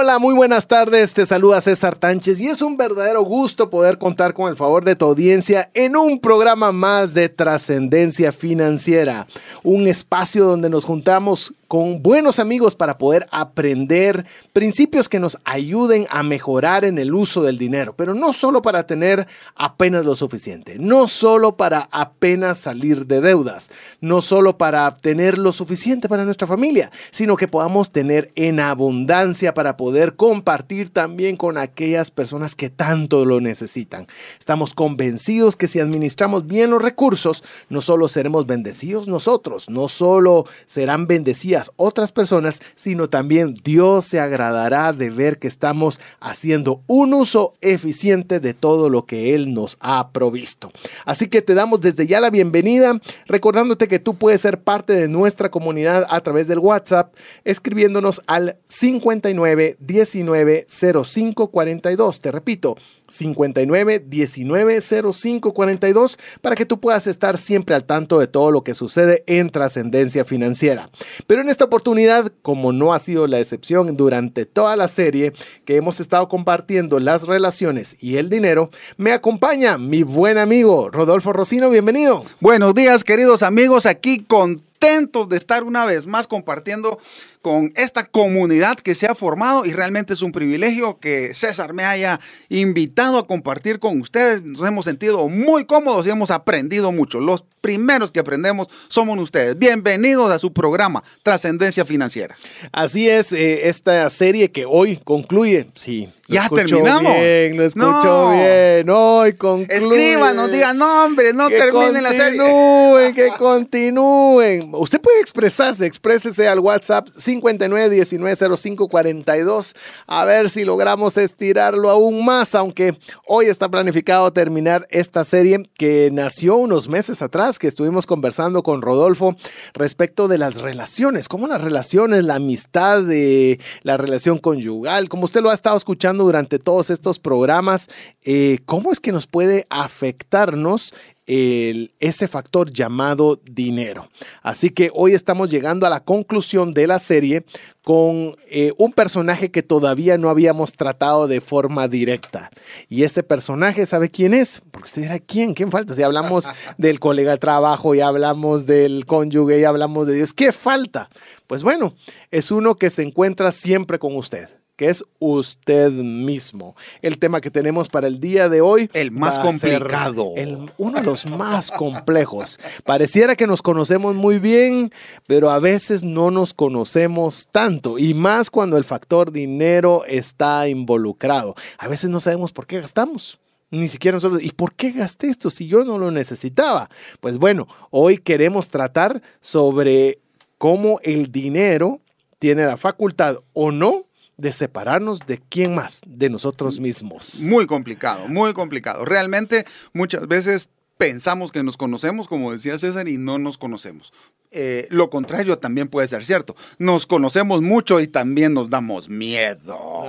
Hola, muy buenas tardes. Te saluda César Tánchez y es un verdadero gusto poder contar con el favor de tu audiencia en un programa más de trascendencia financiera. Un espacio donde nos juntamos con buenos amigos para poder aprender principios que nos ayuden a mejorar en el uso del dinero, pero no solo para tener apenas lo suficiente, no solo para apenas salir de deudas, no solo para tener lo suficiente para nuestra familia, sino que podamos tener en abundancia para poder compartir también con aquellas personas que tanto lo necesitan. Estamos convencidos que si administramos bien los recursos, no solo seremos bendecidos nosotros, no solo serán bendecidas otras personas, sino también Dios se agradará de ver que estamos haciendo un uso eficiente de todo lo que Él nos ha provisto. Así que te damos desde ya la bienvenida, recordándote que tú puedes ser parte de nuestra comunidad a través del WhatsApp, escribiéndonos al 59 19 05 42. Te repito, 59 19 05 42 para que tú puedas estar siempre al tanto de todo lo que sucede en trascendencia financiera. Pero en esta oportunidad, como no ha sido la excepción durante toda la serie que hemos estado compartiendo las relaciones y el dinero, me acompaña mi buen amigo Rodolfo Rocino. Bienvenido. Buenos días, queridos amigos, aquí contentos de estar una vez más compartiendo con esta comunidad que se ha formado y realmente es un privilegio que César me haya invitado a compartir con ustedes. Nos hemos sentido muy cómodos y hemos aprendido mucho. Los primeros que aprendemos somos ustedes. Bienvenidos a su programa Trascendencia Financiera. Así es, eh, esta serie que hoy concluye. Sí, ya terminamos. Bien, lo escucho bien. Hoy concluye. Escríbanos, digan, no, hombre, no terminen la serie. Continúen, que continúen. Usted puede expresarse, exprésese al WhatsApp 59190542. A ver si logramos estirarlo aún más, aunque hoy está planificado terminar esta serie que nació unos meses atrás, que estuvimos conversando con Rodolfo respecto de las relaciones, cómo las relaciones, la amistad, de la relación conyugal, como usted lo ha estado escuchando durante todos estos programas, eh, cómo es que nos puede afectarnos ese factor llamado dinero. Así que hoy estamos llegando a la conclusión de la serie con eh, un personaje que todavía no habíamos tratado de forma directa. Y ese personaje, ¿sabe quién es? Porque usted dirá, ¿quién? ¿Quién falta? Si hablamos del colega de trabajo, y hablamos del cónyuge, y hablamos de Dios, ¿qué falta? Pues bueno, es uno que se encuentra siempre con usted que es usted mismo. El tema que tenemos para el día de hoy. El más complicado. uno de los más complejos. Pareciera que nos conocemos muy bien, pero a veces no nos conocemos tanto. Y más cuando el factor dinero está involucrado. A veces no sabemos por qué gastamos. Ni siquiera nosotros, ¿y por qué gasté esto si yo no lo necesitaba? Pues bueno, hoy queremos tratar sobre cómo el dinero tiene la facultad o no de separarnos de quién más, de nosotros mismos. Muy complicado, muy complicado. Realmente muchas veces pensamos que nos conocemos, como decía César, y no nos conocemos. Eh, lo contrario también puede ser cierto. Nos conocemos mucho y también nos damos miedo.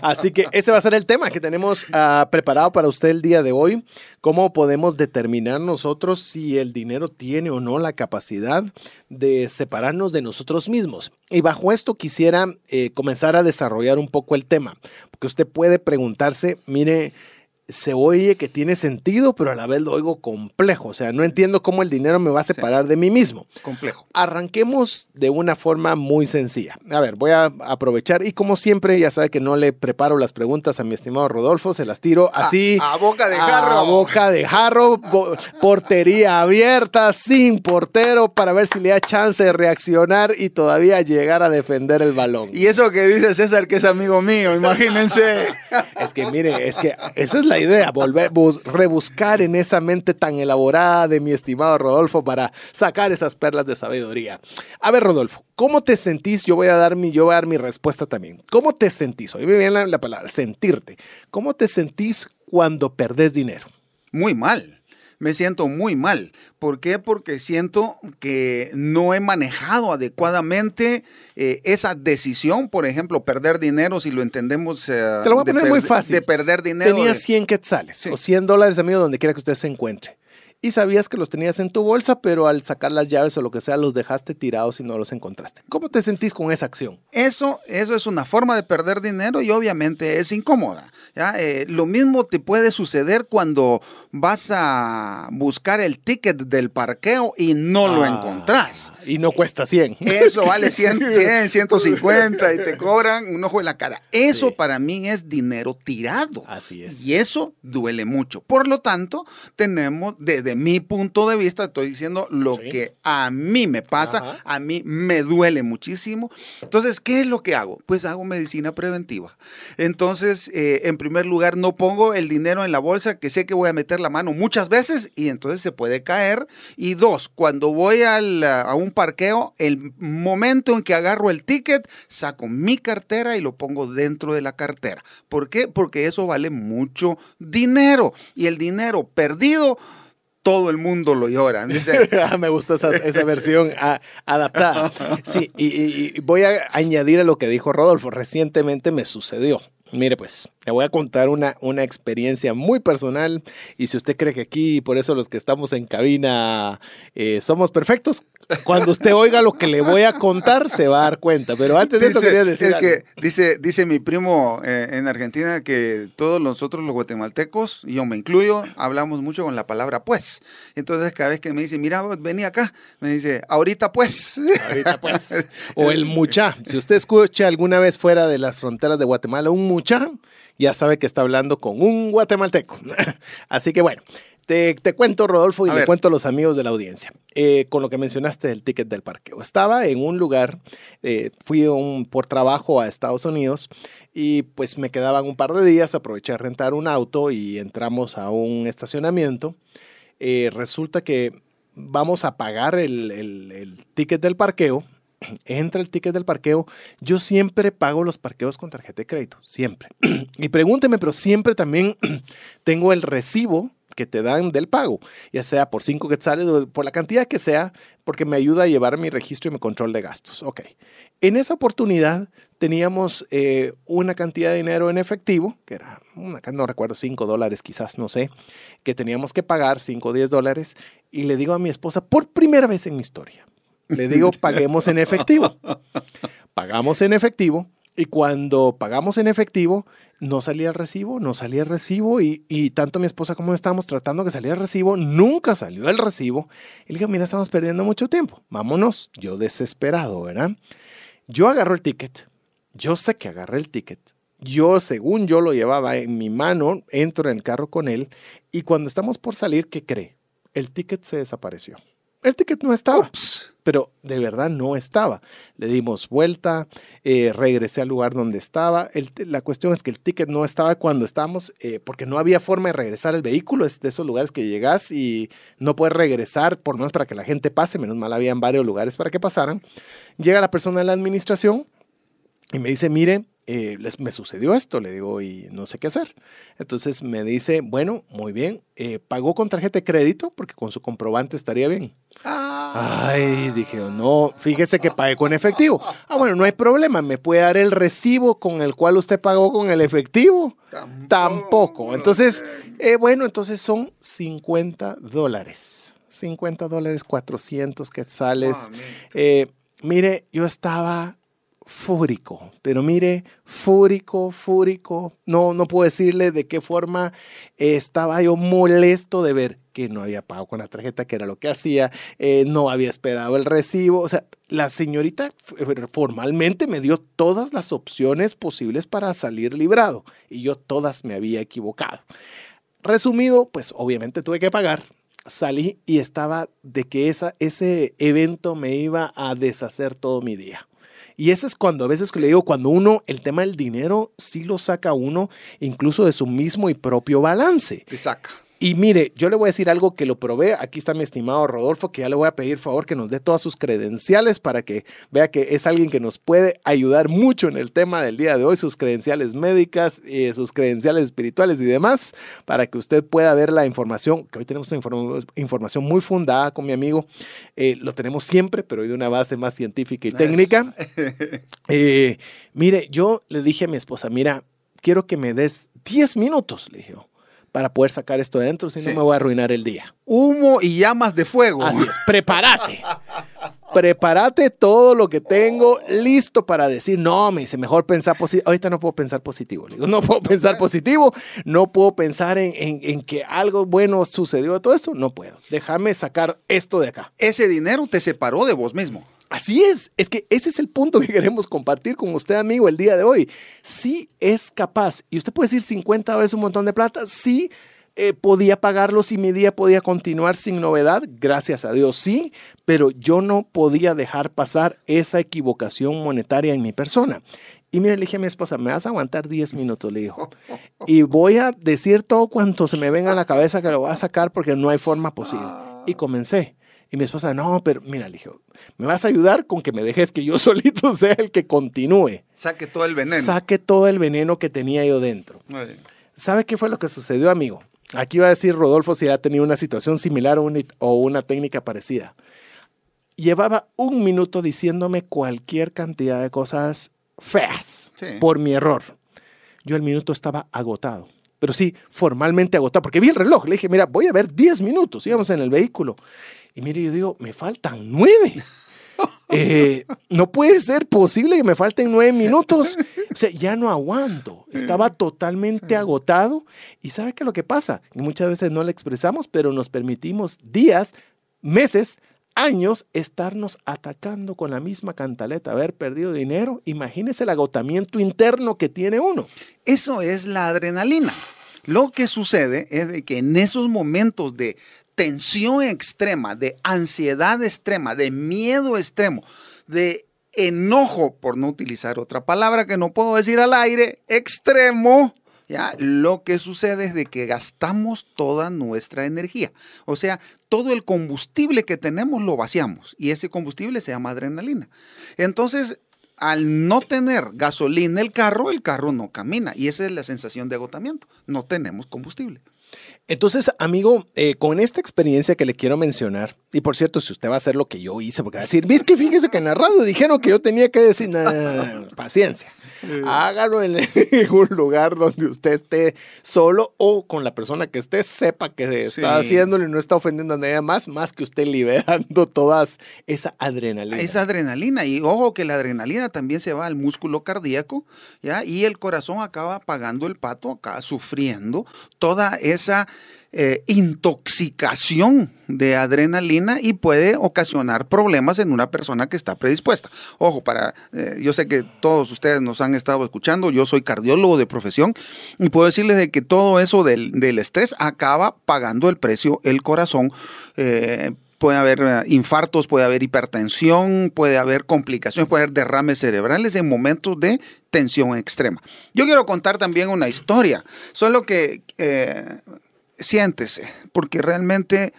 Así que ese va a ser el tema que tenemos ah, preparado para usted el día de hoy. ¿Cómo podemos determinar nosotros si el dinero tiene o no la capacidad de separarnos de nosotros mismos? Y bajo esto quisiera eh, comenzar a desarrollar un poco el tema, porque usted puede preguntarse, mire, se oye que tiene sentido, pero a la vez lo oigo complejo. O sea, no entiendo cómo el dinero me va a separar de mí mismo. Complejo. Arranquemos de una forma muy sencilla. A ver, voy a aprovechar y como siempre, ya sabe que no le preparo las preguntas a mi estimado Rodolfo, se las tiro así. A, boca de jarro. A boca de jarro, portería abierta, sin portero, para ver si le da chance de reaccionar y todavía llegar a defender el balón. Y eso que dice César, que es amigo mío, imagínense. es que mire, es que esa es la idea, volver, bus- rebuscar en esa mente tan elaborada de mi estimado Rodolfo para sacar esas perlas de sabiduría. A ver, Rodolfo, ¿cómo te sentís? Yo voy a dar mi, yo voy a dar mi respuesta también. ¿Cómo te sentís? Hoy me viene la, la palabra, sentirte. ¿Cómo te sentís cuando perdés dinero? Muy mal. Me siento muy mal. ¿Por qué? Porque siento que no he manejado adecuadamente eh, esa decisión, por ejemplo, perder dinero, si lo entendemos. eh, Te lo voy a poner muy fácil. De perder dinero. Tenías de- 100 quetzales Sí. o 100 dólares, amigo, donde quiera que usted se encuentre. Y sabías que los tenías en tu bolsa, pero al sacar las llaves o lo que sea, los dejaste tirados y no los encontraste. ¿Cómo te sentís con esa acción? Eso, eso es una forma de perder dinero y obviamente es incómoda. ¿ya? Eh, lo mismo te puede suceder cuando vas a buscar el ticket del parqueo y no lo Ah, encontrás. Y no cuesta 100. Eso vale 100, 100, 150 y te cobran un ojo en la cara. Eso Sí. para mí es dinero tirado. Así es. Y eso duele mucho. Por lo tanto, tenemos, desde mi punto de vista, estoy diciendo lo Sí. que a mí me pasa, Ajá. a mí me duele muchísimo. Entonces, ¿qué es lo que hago? Pues hago medicina preventiva. Entonces, eh, en primer lugar, no pongo el dinero en la bolsa que sé que voy a meter la mano muchas veces y entonces se puede caer. Y dos, cuando voy al, a un parqueo, el momento en que agarro el ticket, saco mi cartera y lo pongo dentro de la cartera. ¿Por qué? Porque eso vale mucho dinero. Y el dinero perdido, todo el mundo lo llora. Dice, Ah, Me gusta esa, esa versión ah, adaptada. Sí, y, y- y voy a añadir a lo que dijo Rodolfo. Recientemente me sucedió. Mire, pues, le voy a contar una, una experiencia muy personal. Y si usted cree que aquí, por eso los que estamos en cabina, eh, somos perfectos, cuando usted oiga lo que le voy a contar, se va a dar cuenta. Pero antes de eso, quería decir es algo. que dice, dice mi primo eh, en Argentina que todos nosotros los guatemaltecos, y yo me incluyo, hablamos mucho con la palabra pues. Entonces cada vez que me dice, mira, vení acá, me dice, ahorita pues. Ahorita pues. O el mucha. Si usted escucha alguna vez fuera de las fronteras de Guatemala un mucha, ya sabe que está hablando con un guatemalteco. Así que bueno, te, te cuento, Rodolfo, y A le ver. cuento a los amigos de la audiencia. Eh, con lo que mencionaste del ticket del parqueo. Estaba en un lugar, eh, fui un- por trabajo a Estados Unidos y pues me quedaban un par de días, aproveché a rentar un auto y entramos a un estacionamiento. Eh, resulta que vamos a pagar el, el- el ticket del parqueo. Entra el ticket del parqueo. Yo siempre pago los parqueos con tarjeta de crédito, siempre. y pregúnteme, pero siempre también tengo el recibo que te dan del pago, ya sea por cinco quetzales o por la cantidad que sea, porque me ayuda a llevar mi registro y mi control de gastos. Ok. En esa oportunidad teníamos eh, una cantidad de dinero en efectivo, que era, una, no recuerdo, 5 dólares quizás, no sé, que teníamos que pagar 5 o 10 dólares, y le digo a mi esposa, por primera vez en mi historia, le digo, paguemos en efectivo. Pagamos en efectivo, y cuando pagamos en efectivo, no salía el recibo, no salía el recibo, y, tanto mi esposa como yo estábamos tratando que saliera el recibo, nunca salió el recibo. Y le digo, mira, estamos perdiendo mucho tiempo, vámonos. Yo desesperado, ¿verdad? Yo agarro el ticket, yo sé que agarré el ticket. Yo, según yo lo llevaba en mi mano, entro en el carro con él y cuando estamos por salir, ¿qué cree? El ticket se desapareció. El ticket no estaba, Ups. pero de verdad no estaba. Le dimos vuelta, eh, regresé al lugar donde estaba. El la cuestión es que el ticket no estaba cuando estábamos, eh, porque no había forma de regresar el vehículo. Es de esos lugares que llegas y no puedes regresar, por menos para que la gente pase. Menos mal habían varios lugares para que pasaran. Llega la persona de la administración y me dice, mire, eh, les- me sucedió esto, le digo, y no sé qué hacer. Entonces me dice, bueno, muy bien, eh, pagó con tarjeta de crédito porque con su comprobante estaría bien. Ay, dije, no, fíjese que pagué con efectivo. Ah, bueno, no hay problema, me puede dar el recibo con el cual usted pagó con el efectivo. Tampoco. Entonces, eh, bueno, entonces son 50 dólares. 50 dólares, 400 quetzales. Mire, yo estaba fúrico, pero mire, fúrico, fúrico. No, no puedo decirle de qué forma eh, estaba yo molesto de ver que no había pago con la tarjeta, que era lo que hacía, eh, no había esperado el recibo. O sea, la señorita f- formalmente me dio todas las opciones posibles para salir librado y yo todas me había equivocado. Resumido, pues obviamente tuve que pagar. Salí y estaba de que ese evento me iba a deshacer todo mi día. Y ese es cuando a veces le digo, cuando uno, el tema del dinero sí lo saca uno incluso de su mismo y propio balance. Te saca. Y mire, yo le voy a decir algo que lo probé. Aquí está mi estimado Rodolfo, que ya le voy a pedir favor que nos dé todas sus credenciales para que vea que es alguien que nos puede ayudar mucho en el tema del día de hoy, sus credenciales médicas, eh, sus credenciales espirituales y demás, para que usted pueda ver la información, que hoy tenemos inform- información muy fundada con mi amigo. Eh, lo tenemos siempre, pero hoy de una base más científica y técnica. Eh, mire, yo le dije a mi esposa, mira, quiero que me des 10 minutos, le dije, para poder sacar esto de adentro, si Sí. no me voy a arruinar el día. Humo y llamas de fuego. Así es, prepárate. Prepárate todo lo que tengo listo para decir, no, me dice, mejor pensar positivo. Ahorita no puedo pensar positivo. Le digo, no puedo pensar positivo, no puedo pensar en, en- en que algo bueno sucedió de todo esto. No puedo. Déjame sacar esto de acá. Ese dinero te separó de vos mismo. Así es, es que ese es el punto que queremos compartir con usted, amigo, el día de hoy. Sí es capaz, y usted puede decir 50 dólares un montón de plata, sí eh, podía pagarlo si mi día podía continuar sin novedad, gracias a Dios, sí, pero yo no podía dejar pasar esa equivocación monetaria en mi persona. Y mire, le dije a mi esposa, me vas a aguantar 10 minutos, le dijo. Y voy a decir todo cuanto se me venga a la cabeza que lo voy a sacar porque no hay forma posible. Y comencé. Y mi esposa, no, pero mira, le dije, me vas a ayudar con que me dejes que yo solito sea el que continúe. Saque todo el veneno. Saque todo el veneno que tenía yo dentro. ¿Sabe qué fue lo que sucedió, amigo? Aquí va a decir Rodolfo si ha tenido una situación similar o una, o una técnica parecida. Llevaba un minuto diciéndome cualquier cantidad de cosas feas Sí. por mi error. Yo el minuto estaba agotado. Pero sí, formalmente agotado, porque vi el reloj. Le dije, mira, voy a ver 10 minutos. Íbamos en el vehículo. Y mire, yo digo, me faltan nueve. Eh, no puede ser posible que me falten nueve minutos. O sea, ya no aguanto. Estaba totalmente agotado. Y ¿sabe qué es lo que pasa? Y muchas veces no le expresamos, pero nos permitimos días, meses, años estarnos atacando con la misma cantaleta, haber perdido dinero. Imagínese el agotamiento interno que tiene uno. Eso es la adrenalina. Lo que sucede es de que en esos momentos de tensión extrema, de ansiedad extrema, de miedo extremo, de enojo, por no utilizar otra palabra que no puedo decir al aire, extremo, ¿ya? Lo que sucede es de que gastamos toda nuestra energía. O sea, todo el combustible que tenemos lo vaciamos y ese combustible se llama adrenalina. Entonces, al no tener gasolina el carro, el carro no camina y esa es la sensación de agotamiento. No tenemos combustible. Entonces, amigo, eh, con esta experiencia que le quiero mencionar, y por cierto, si usted va a hacer lo que yo hice, porque va a decir, ¿viste que fíjese que en radio dijeron que yo tenía que decir, "Nah, paciencia, hágalo en, un lugar donde usted esté solo o con la persona que esté, sepa que está Sí. haciéndolo y no está ofendiendo a nadie más, más que usted liberando todas esa adrenalina. Esa adrenalina y ojo que la adrenalina también se va al músculo cardíaco, ¿ya? Y el corazón acaba pagando el pato, acá sufriendo toda esa eh, intoxicación de adrenalina y puede ocasionar problemas en una persona que está predispuesta. Ojo, para, eh, yo sé que todos ustedes nos han estado escuchando, yo soy cardiólogo de profesión y puedo decirles de que todo eso del, del estrés acaba pagando el precio el corazón. eh, puede haber infartos, puede haber hipertensión, puede haber complicaciones, puede haber derrames cerebrales en momentos de tensión extrema. Yo quiero contar también una historia, solo que siéntese, porque realmente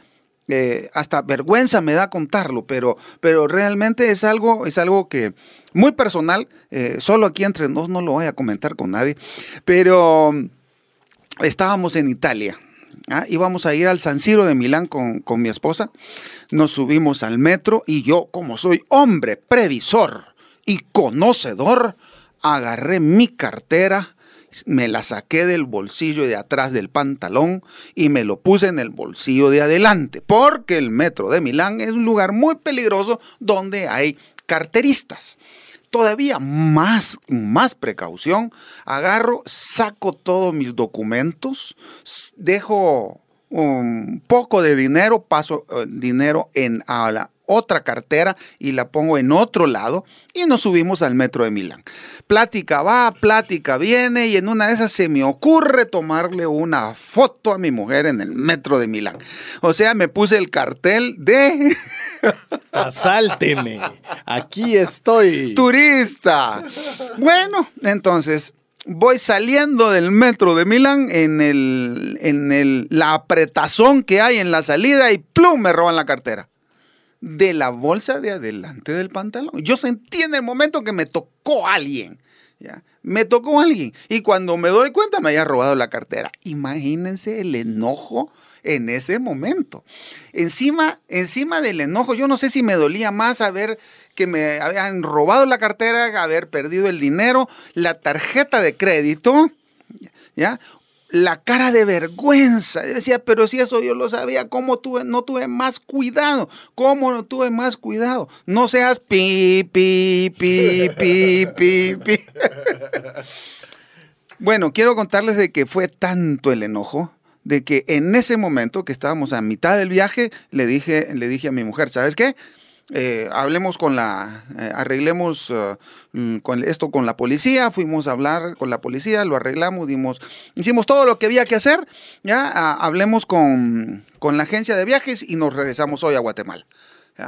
eh, hasta vergüenza me da contarlo, pero, pero realmente es algo, es algo que muy personal, eh, solo aquí entre nos no lo voy a comentar con nadie, pero mm, estábamos en Italia. ¿ah? Íbamos a ir al San Siro de Milán con, con mi esposa. Nos subimos al metro y yo, como soy hombre previsor y conocedor, agarré mi cartera, me la saqué del bolsillo de atrás del pantalón y me lo puse en el bolsillo de adelante, porque el metro de Milán es un lugar muy peligroso donde hay carteristas. Todavía más, más precaución, agarro, saco todos mis documentos, dejo un poco de dinero, paso eh, dinero en a la otra cartera y la pongo en otro lado y nos subimos al metro de Milán. Plática va, plática viene y en una de esas se me ocurre tomarle una foto a mi mujer en el metro de Milán. O sea, me puse el cartel de... Asálteme, aquí estoy. Turista. Bueno, entonces voy saliendo del metro de Milán en, el, en el, la apretazón que hay en la salida y plum, me roban la cartera. De la bolsa de adelante del pantalón. Yo sentí en el momento que me tocó alguien. ¿ya? Me tocó alguien. Y cuando me doy cuenta me había robado la cartera. Imagínense el enojo en ese momento. Encima, encima del enojo, yo no sé si me dolía más haber que me habían robado la cartera, haber perdido el dinero, la tarjeta de crédito, ¿ya? La cara de vergüenza. decía, pero si eso yo lo sabía, ¿cómo tuve, no tuve más cuidado? ¿Cómo no tuve más cuidado? No seas pi, pi, pi, pi, pi, pi. bueno, quiero contarles de que fue tanto el enojo de que en ese momento que estábamos a mitad del viaje, le dije, le dije a mi mujer, ¿sabes qué? Eh, hablemos con la, eh, arreglemos uh, mm, con esto con la policía, fuimos a hablar con la policía, lo arreglamos, dimos, hicimos todo lo que había que hacer, ya ah, hablemos con, con la agencia de viajes y nos regresamos hoy a Guatemala.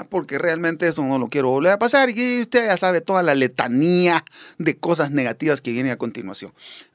porque realmente eso no lo quiero volver a pasar y usted ya sabe toda la letanía de cosas negativas que viene a continuación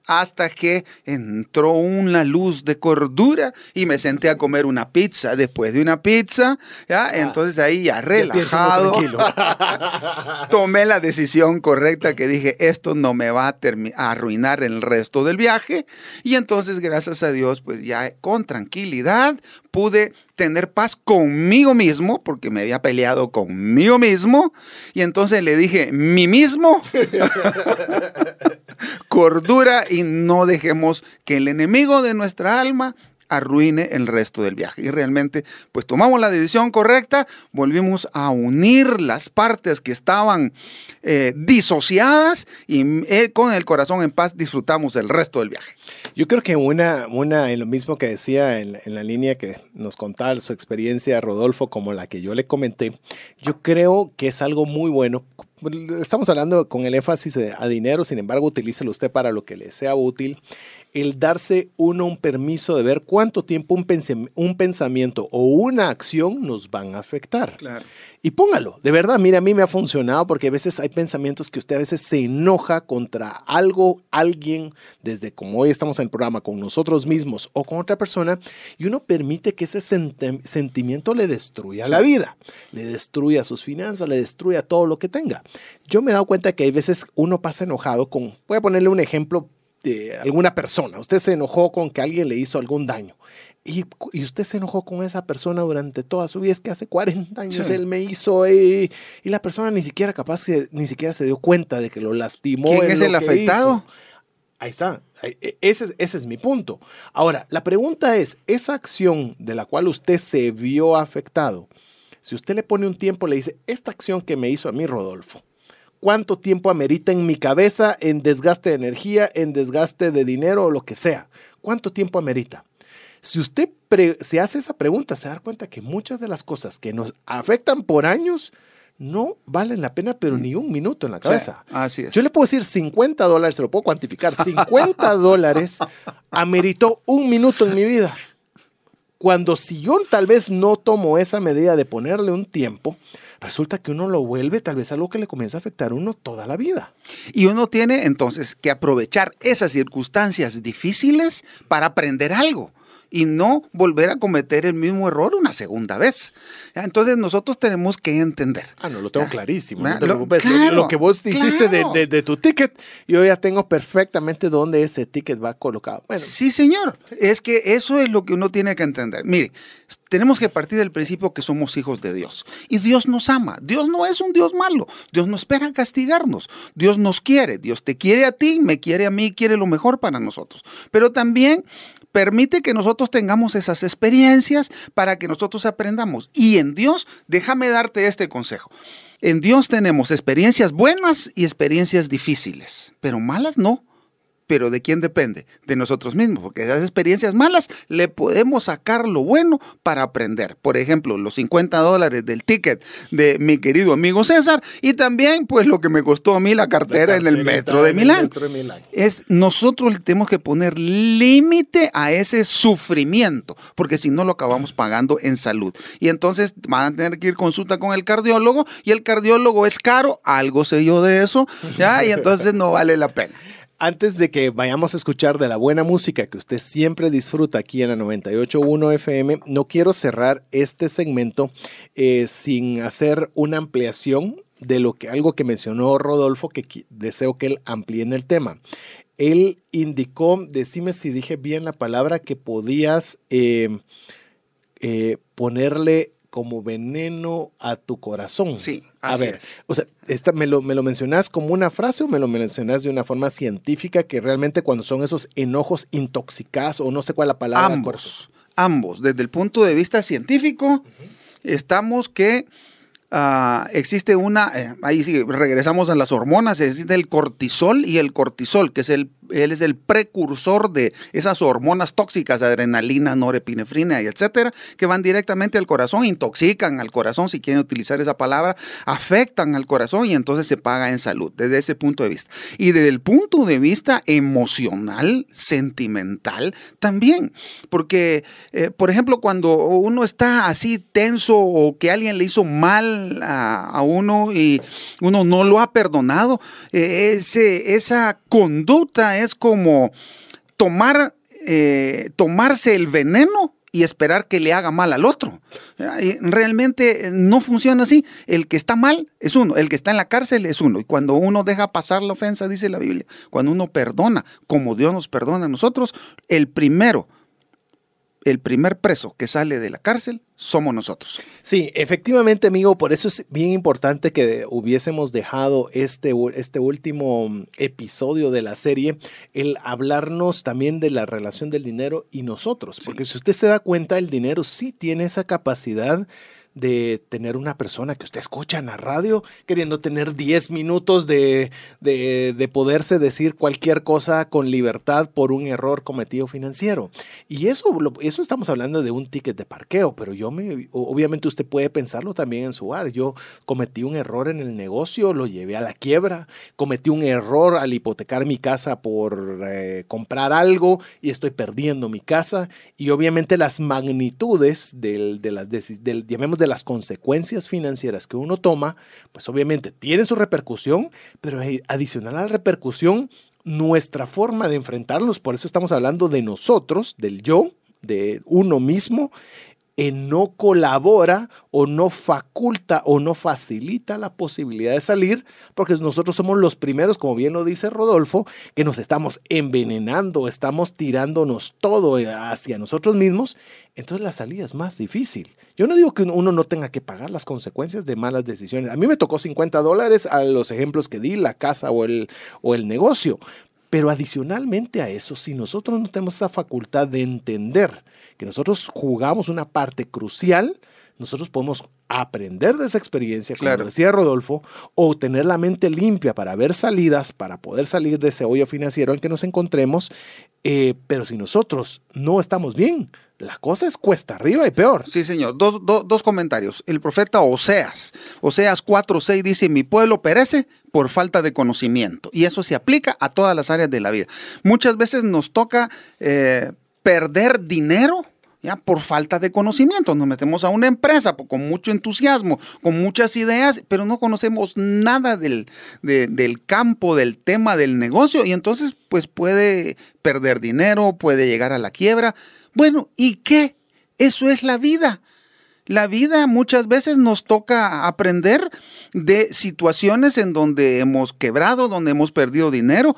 hasta que entró una luz de cordura y me senté a comer una pizza. Después de una pizza, ¿ya? Ah, entonces ahí ya relajado, tomé la decisión correcta que dije, esto no me va a, a arruinar el resto del viaje. Y entonces, gracias a Dios, pues ya con tranquilidad pude tener paz conmigo mismo, porque me había peleado conmigo mismo. Y entonces le dije, mi mismo, cordura y no dejemos que el enemigo de nuestra alma arruine el resto del viaje. Y realmente, pues tomamos la decisión correcta, volvimos a unir las partes que estaban eh, disociadas y eh, con el corazón en paz disfrutamos el resto del viaje. Yo creo que una, una en lo mismo que decía en, en la línea que nos contaba su experiencia Rodolfo, como la que yo le comenté, yo creo que es algo muy bueno estamos hablando con el énfasis a dinero, sin embargo, utilícelo usted para lo que le sea útil el darse uno un permiso de ver cuánto tiempo un, un pensamiento o una acción nos van a afectar. Claro. Y póngalo, de verdad, mira, a mí me ha funcionado porque a veces hay pensamientos que usted a veces se enoja contra algo, alguien, desde como hoy estamos en el programa, con nosotros mismos o con otra persona, y uno permite que ese sentimiento le destruya la vida, le destruya sus finanzas, le destruya todo lo que tenga. Yo me he dado cuenta que hay veces uno pasa enojado con, voy a ponerle un ejemplo alguna persona. Usted se enojó con que alguien le hizo algún daño. Y, y, usted se enojó con esa persona durante toda su vida. Es que hace 40 años él me hizo y, y, la persona ni siquiera capaz, ni siquiera se dio cuenta de que lo lastimó. ¿Quién es el afectado? Ahí está. E, ese, ese es mi punto. Ahora, la pregunta es, esa acción de la cual usted se vio afectado, si usted le pone un tiempo, le dice, esta acción que me hizo a mí, Rodolfo, cuánto tiempo amerita en mi cabeza en desgaste de energía, en desgaste de dinero o lo que sea. ¿Cuánto tiempo amerita? Si usted se hace esa pregunta, se da cuenta que muchas de las cosas que nos afectan por años no valen la pena, pero ni un minuto en la cabeza. así es. Yo le puedo decir 50 dólares, se lo puedo cuantificar. 50 dólares ameritó un minuto en mi vida. Cuando si yo tal vez no tomo esa medida de ponerle un tiempo, resulta que uno lo vuelve tal vez algo que le comienza a afectar a uno toda la vida. Y uno tiene entonces que aprovechar esas circunstancias difíciles para aprender algo y no volver a cometer el mismo error una segunda vez. Entonces nosotros tenemos que entender. Ah, no, lo tengo clarísimo. No te preocupes. Lo, que vos hiciste de, tu ticket, yo ya tengo perfectamente dónde ese ticket va colocado. Sí, señor. Es que eso es lo que uno tiene que entender. Mire, tenemos que partir del principio que somos hijos de Dios. Y Dios nos ama. Dios no es un Dios malo. Dios no espera castigarnos. Dios nos quiere. Dios te quiere a ti, me quiere a mí, quiere lo mejor para nosotros. Pero también permite que nosotros tengamos esas experiencias para que nosotros aprendamos. Y en Dios, déjame darte este consejo. En Dios tenemos experiencias buenas y experiencias difíciles, pero malas no. Pero ¿de quién depende? De nosotros mismos, porque de esas experiencias malas le podemos sacar lo bueno para aprender. Por ejemplo, los 50 dólares del ticket de mi querido amigo César y también pues lo que me costó a mí la cartera, en el metro de Milán. Es nosotros tenemos que poner límite a ese sufrimiento, porque si no lo acabamos pagando en salud. Y entonces van a tener que ir consulta con el cardiólogo y el cardiólogo es caro, algo sé yo de eso, ¿ya? Y entonces no vale la pena. Antes de que vayamos a escuchar de la buena música que usted siempre disfruta aquí en la 98.1 FM, no quiero cerrar este segmento eh, sin hacer una ampliación de lo que algo que mencionó Rodolfo, que deseo que él amplíe en el tema. Él indicó, decime si dije bien la palabra, que podías eh, eh, ponerle como veneno a tu corazón. Sí, a ver, o sea, esta, me, lo, ¿me lo mencionas como una frase o me lo mencionas de una forma científica que realmente cuando son esos enojos intoxicados o no sé cuál es la palabra? Ambos, ambos. Desde el punto de vista científico, estamos que Ah, existe una, eh, ahí sí, regresamos a las hormonas, existe el cortisol y el cortisol, que es el, él es el precursor de esas hormonas tóxicas, adrenalina, norepinefrina y etcétera, que van directamente al corazón, intoxican al corazón, si quieren utilizar esa palabra, afectan al corazón y entonces se paga en salud, desde ese punto de vista. Y desde el punto de vista emocional, sentimental, también, porque, eh, por ejemplo, cuando uno está así tenso o que alguien le hizo mal, a, uno y uno no lo ha perdonado, eh, ese, esa conducta es como tomar, eh, tomarse el veneno y esperar que le haga mal al otro. Realmente no funciona así. El que está mal es uno, el que está en la cárcel es uno. Y cuando uno deja pasar la ofensa, dice la Biblia, cuando uno perdona, como Dios nos perdona a nosotros, el primero el primer preso que sale de la cárcel somos nosotros. Sí, efectivamente, amigo, por eso es bien importante que hubiésemos dejado este, este último episodio de la serie, el hablarnos también de la relación del dinero y nosotros, porque si usted se da cuenta, el dinero sí tiene esa capacidad de tener una persona que usted escucha en la radio queriendo tener 10 minutos de, de, poderse decir cualquier cosa con libertad por un error cometido financiero. Y eso, eso estamos hablando de un ticket de parqueo, pero yo me, obviamente usted puede pensarlo también en su hogar. Yo cometí un error en el negocio, lo llevé a la quiebra, cometí un error al hipotecar mi casa por eh, comprar algo y estoy perdiendo mi casa. Y obviamente las magnitudes del, de las, del, de las consecuencias financieras que uno toma, pues obviamente tienen su repercusión, pero adicional a la repercusión, nuestra forma de enfrentarlos, por eso estamos hablando de nosotros, del yo, de uno mismo, no colabora o no faculta o no facilita la posibilidad de salir, porque nosotros somos los primeros, como bien lo dice Rodolfo, que nos estamos envenenando, estamos tirándonos todo hacia nosotros mismos, entonces la salida es más difícil. Yo no digo que uno no tenga que pagar las consecuencias de malas decisiones. A mí me tocó 50 dólares a los ejemplos que di, la casa o el, o el negocio, pero adicionalmente a eso, si nosotros no tenemos esa facultad de entender, que nosotros jugamos una parte crucial, nosotros podemos aprender de esa experiencia, como decía Rodolfo, o tener la mente limpia para ver salidas, para poder salir de ese hoyo financiero en que nos encontremos. Eh, pero si nosotros no estamos bien, la cosa es cuesta arriba y peor. Sí, señor. Dos, dos comentarios. El profeta Oseas, Oseas 4.6 dice, mi pueblo perece por falta de conocimiento. Y eso se aplica a todas las áreas de la vida. Muchas veces nos toca... Eh, perder dinero ya por falta de conocimiento. Nos metemos a una empresa con mucho entusiasmo, con muchas ideas, pero no conocemos nada del, del campo, del tema, del negocio, y entonces pues puede perder dinero, puede llegar a la quiebra. Bueno, ¿y qué? Eso es la vida. La vida muchas veces nos toca aprender de situaciones en donde hemos quebrado, donde hemos perdido dinero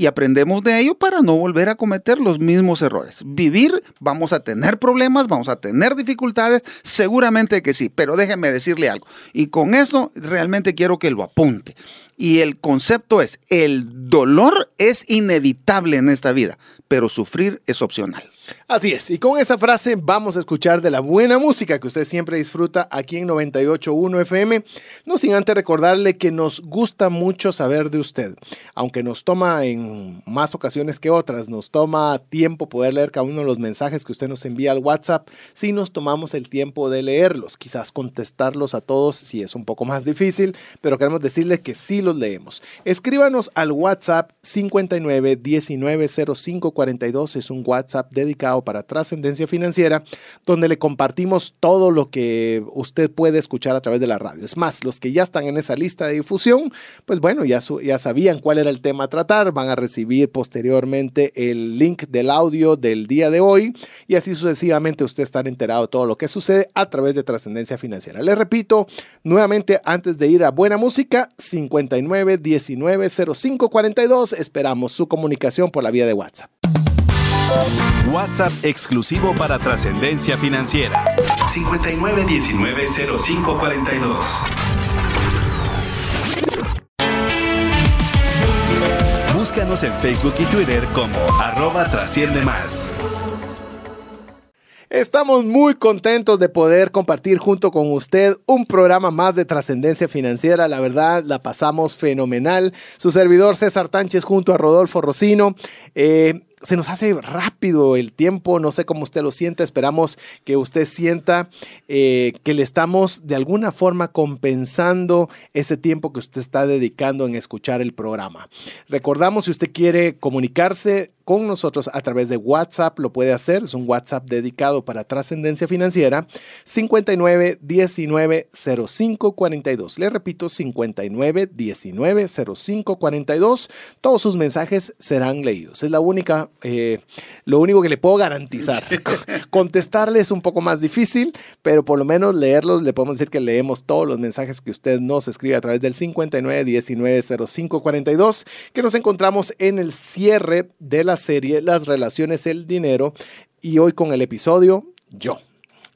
y aprendemos de ello para no volver a cometer los mismos errores. Vivir, vamos a tener problemas, vamos a tener dificultades, seguramente que sí, pero déjeme decirle algo. Y con eso realmente quiero que lo apunte. Y el concepto es, el dolor es inevitable en esta vida, pero sufrir es opcional. Así es, y con esa frase vamos a escuchar de la buena música que usted siempre disfruta aquí en 98.1 FM, no sin antes recordarle que nos gusta mucho saber de usted, aunque nos toma en más ocasiones que otras, nos toma tiempo poder leer cada uno de los mensajes que usted nos envía al WhatsApp, si nos tomamos el tiempo de leerlos, quizás contestarlos a todos si es un poco más difícil, pero queremos decirle que sí los leemos. Escríbanos al WhatsApp 59 19 05 42, es un WhatsApp dedicado para trascendencia financiera, donde le compartimos todo lo que usted puede escuchar a través de la radio. Es más, los que ya están en esa lista de difusión, pues bueno, ya, ya sabían cuál era el tema a tratar, van a recibir posteriormente el link del audio del día de hoy y así sucesivamente usted estará enterado de todo lo que sucede a través de trascendencia financiera. Le repito nuevamente antes de ir a buena música, 59 19 05 42, esperamos su comunicación por la vía de WhatsApp. WhatsApp exclusivo para trascendencia financiera. 59190542. Búscanos en Facebook y Twitter como arroba trasciende más. Estamos muy contentos de poder compartir junto con usted un programa más de trascendencia financiera. La verdad, la pasamos fenomenal. Su servidor César Tánchez junto a Rodolfo Rocino. Eh, se nos hace rápido el tiempo, no sé cómo usted lo siente, esperamos que usted sienta eh, que le estamos de alguna forma compensando ese tiempo que usted está dedicando en escuchar el programa. Recordamos, si usted quiere comunicarse con nosotros a través de WhatsApp, lo puede hacer, es un WhatsApp dedicado para trascendencia financiera, 59 19 05 42. Le repito, 59 19 05 42. Todos sus mensajes serán leídos. Es la única eh, lo único que le puedo garantizar. Contestarle es un poco más difícil, pero por lo menos leerlos, le podemos decir que leemos todos los mensajes que usted nos escribe a través del 59 19 05 42, que nos encontramos en el cierre de la serie Las relaciones, el dinero, y hoy con el episodio Yo.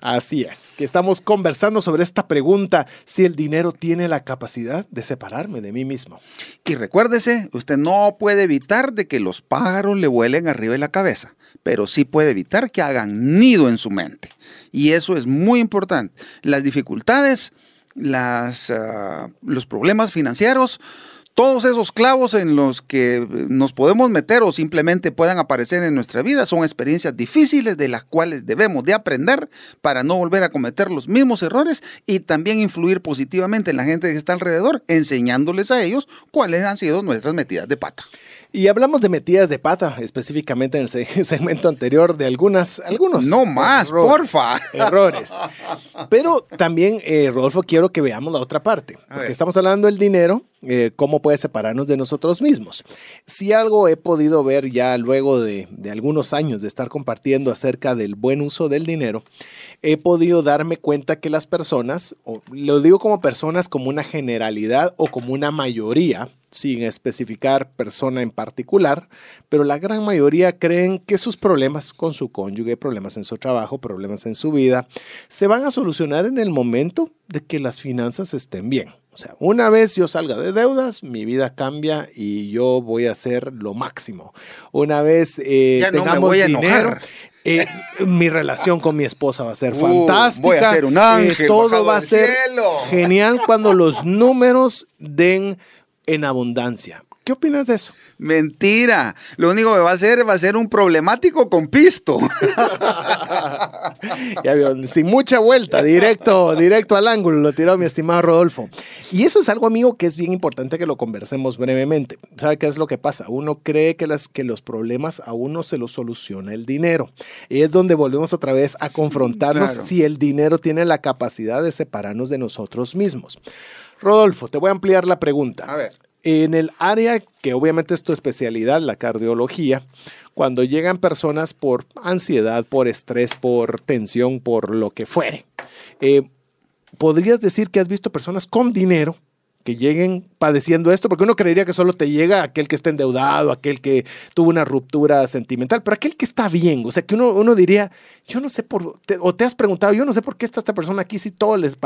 Así es, que estamos conversando sobre esta pregunta, si el dinero tiene la capacidad de separarme de mí mismo. Y recuérdese, usted no puede evitar de que los pájaros le vuelen arriba de la cabeza, pero sí puede evitar que hagan nido en su mente. Y eso es muy importante. Las dificultades, las, ah, los problemas financieros, todos esos clavos en los que nos podemos meter o simplemente puedan aparecer en nuestra vida son experiencias difíciles de las cuales debemos de aprender para no volver a cometer los mismos errores y también influir positivamente en la gente que está alrededor, enseñándoles a ellos cuáles han sido nuestras metidas de pata. Y hablamos de metidas de pata, específicamente en el segmento anterior de algunas, algunos. No más, porfa. Errores. Pero también, eh, Rodolfo, quiero que veamos la otra parte. Porque estamos hablando del dinero, eh, cómo puede separarnos de nosotros mismos. Si algo he podido ver ya luego de, de algunos años de estar compartiendo acerca del buen uso del dinero, he podido darme cuenta que las personas, o lo digo como personas como una generalidad o como una mayoría, sin especificar persona en particular, pero la gran mayoría creen que sus problemas con su cónyuge, problemas en su trabajo, problemas en su vida, se van a solucionar en el momento de que las finanzas estén bien. O sea, una vez yo salga de deudas, mi vida cambia y yo voy a hacer lo máximo. Una vez eh, ya tengamos no me voy a dinero, enojar. eh, mi relación con mi esposa va a ser Uh, fantástica. voy a ser un eh, ángel todo bajado va a ser cielo. genial cuando los números den en abundancia. ¿Qué opinas de eso? Mentira. Lo único que va a hacer va a ser un problemático con pisto. Ya vio, sin mucha vuelta, directo, directo al ángulo, lo tiró mi estimado Rodolfo. Y eso es algo, amigo, que es bien importante que lo conversemos brevemente. ¿Sabe qué es lo que pasa? Uno cree que, las, que los problemas a uno se los soluciona el dinero. Y es donde volvemos otra vez a confrontarnos claro. si el dinero tiene la capacidad de separarnos de nosotros mismos. Rodolfo, te voy a ampliar la pregunta. A ver. En el área que obviamente es tu especialidad, la cardiología, cuando llegan personas por ansiedad, por estrés, por tensión, por lo que fuere, eh, ¿podrías decir que has visto personas con dinero que lleguen padeciendo esto, porque uno creería que solo te llega aquel que está endeudado, aquel que tuvo una ruptura sentimental, pero aquel que está bien, o sea, que uno, uno diría, yo no sé por, o te has preguntado, yo no sé por qué está esta persona aquí si todo les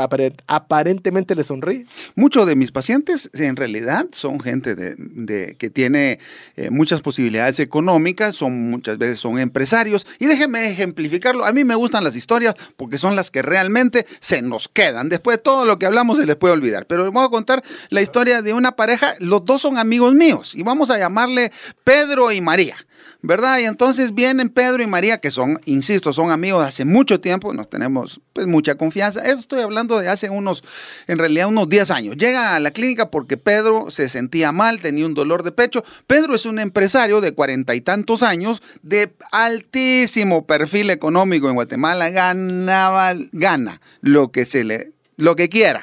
aparentemente le sonríe. Muchos de mis pacientes en realidad son gente de, que tiene eh, muchas posibilidades económicas, son muchas veces son empresarios, y déjenme ejemplificarlo, a mí me gustan las historias porque son las que realmente se nos quedan, después de todo lo que hablamos se les puede olvidar, pero les voy a contar la historia de una pareja, los dos son amigos míos y vamos a llamarle Pedro y María. ¿verdad? Y entonces vienen Pedro y María, que son, insisto, son amigos hace mucho tiempo, nos tenemos pues mucha confianza. Eso estoy hablando de hace unos, en realidad unos 10 años. Llega a la clínica porque Pedro se sentía mal, tenía un dolor de pecho. Pedro es un empresario de cuarenta y tantos años, de altísimo perfil económico en Guatemala, ganaba, gana lo que se le, lo que quiera.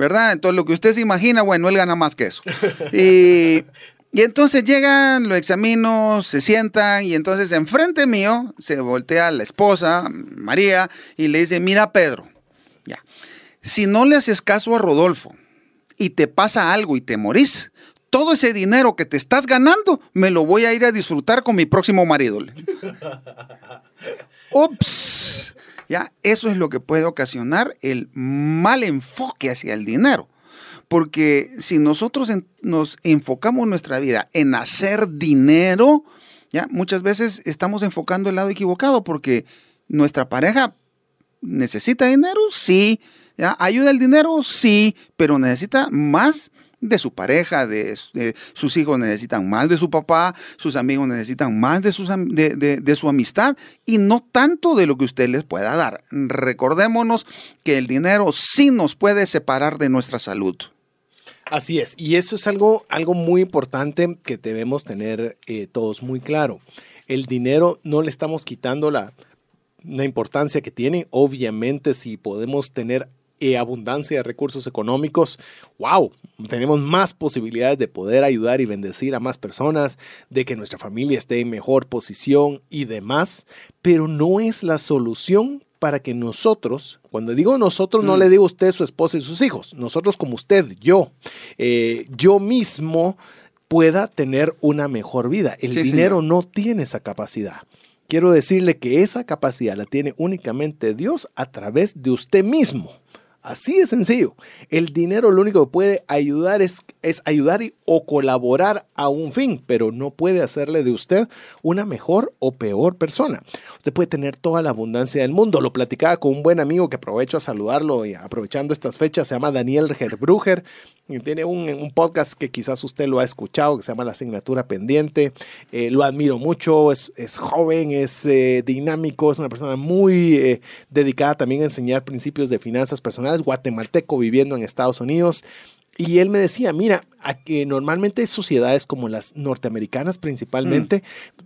¿Verdad? Entonces, lo que usted se imagina, bueno, él gana más que eso. Y, entonces llegan, lo examino, se sientan y entonces enfrente mío se voltea la esposa, María, y le dice, mira Pedro, ya, si no le haces caso a Rodolfo y te pasa algo y te morís, todo ese dinero que te estás ganando me lo voy a ir a disfrutar con mi próximo marido. Ups. ¿Ya? Eso es lo que puede ocasionar el mal enfoque hacia el dinero. Porque si nosotros nos enfocamos nuestra vida en hacer dinero, ¿ya? muchas veces estamos enfocando el lado equivocado porque nuestra pareja necesita dinero, sí, ¿ya? ayuda el dinero, sí, pero necesita más de su pareja, de, sus hijos necesitan más de su papá, sus amigos necesitan más de, sus, de, su amistad y no tanto de lo que usted les pueda dar. Recordémonos que el dinero sí nos puede separar de nuestra salud. Así es, y eso es algo, algo muy importante que debemos tener eh, todos muy claro. El dinero no le estamos quitando la, la importancia que tiene. Obviamente, si podemos tener y abundancia de recursos económicos, wow, tenemos más posibilidades de poder ayudar y bendecir a más personas, de que nuestra familia esté en mejor posición y demás, pero no es la solución para que nosotros, cuando digo nosotros, no mm. le digo usted, su esposa y sus hijos, nosotros como usted, yo, eh, yo mismo pueda tener una mejor vida. El dinero no tiene esa capacidad. Quiero decirle que esa capacidad la tiene únicamente Dios a través de usted mismo. Así de sencillo. El dinero lo único que puede ayudar es, es ayudar o colaborar a un fin, pero no puede hacerle de usted una mejor o peor persona. Usted puede tener toda la abundancia del mundo. Lo platicaba con un buen amigo que aprovecho a saludarlo y aprovechando estas fechas, se llama Daniel Gerbruger. Tiene un, podcast que quizás usted lo ha escuchado, que se llama La Asignatura Pendiente. Eh, lo admiro mucho, es, joven, es eh, dinámico, es una persona muy eh, dedicada también a enseñar principios de finanzas personales, guatemalteco viviendo en Estados Unidos. Y él me decía, mira, que normalmente sociedades como las norteamericanas principalmente,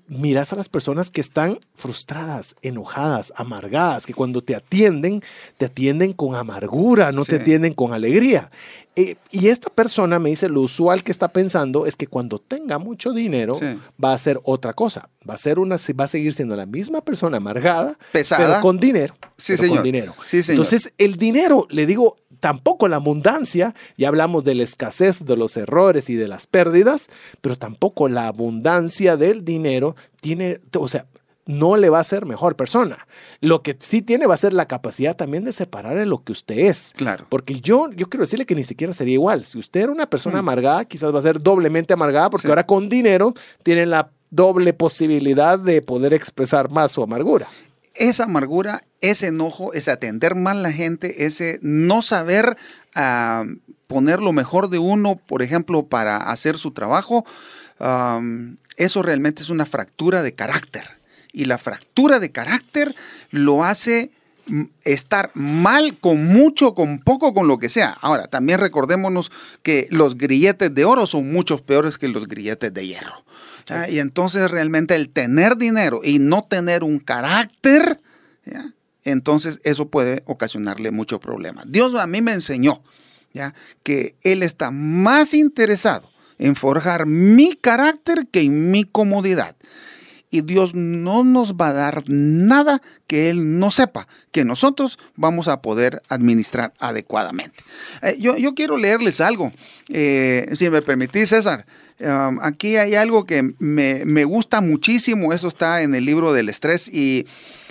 mm. miras a las personas que están frustradas, enojadas, amargadas, que cuando te atienden, te atienden con amargura, no te atienden con alegría. Eh, y esta persona me dice, lo usual que está pensando es que cuando tenga mucho dinero va a ser otra cosa. Va a ser una, va a seguir siendo la misma persona amargada, pesada, pero con dinero. Sí, señor. Con dinero. Sí, señor. Entonces, el dinero, le digo, tampoco la abundancia, ya hablamos de la escasez, de los errores y de las pérdidas, pero tampoco la abundancia del dinero tiene, o sea, no le va a ser mejor persona. Lo que sí tiene va a ser la capacidad también de separar en lo que usted es. Claro. Porque yo, yo quiero decirle que ni siquiera sería igual. Si usted era una persona mm. amargada, quizás va a ser doblemente amargada porque ahora con dinero tiene la doble posibilidad de poder expresar más su amargura esa amargura, ese enojo, ese atender mal a la gente, ese no saber ah, poner lo mejor de uno, por ejemplo, para hacer su trabajo, eso realmente es una fractura de carácter. Y la fractura de carácter lo hace mm, estar mal con mucho, con poco, con lo que sea. Ahora, también recordémonos que los grilletes de oro son mucho peores que los grilletes de hierro. Y entonces realmente el tener dinero y no tener un carácter, entonces eso puede ocasionarle muchos problemas. Dios a mí me enseñó ¿ya? que Él está más interesado en forjar mi carácter que en mi comodidad. Y Dios no nos va a dar nada que Él no sepa, que nosotros vamos a poder administrar adecuadamente. Eh, yo, yo, quiero leerles algo, eh, si me permitís, César. Um, aquí hay algo que me, me gusta muchísimo, eso está en el libro del estrés y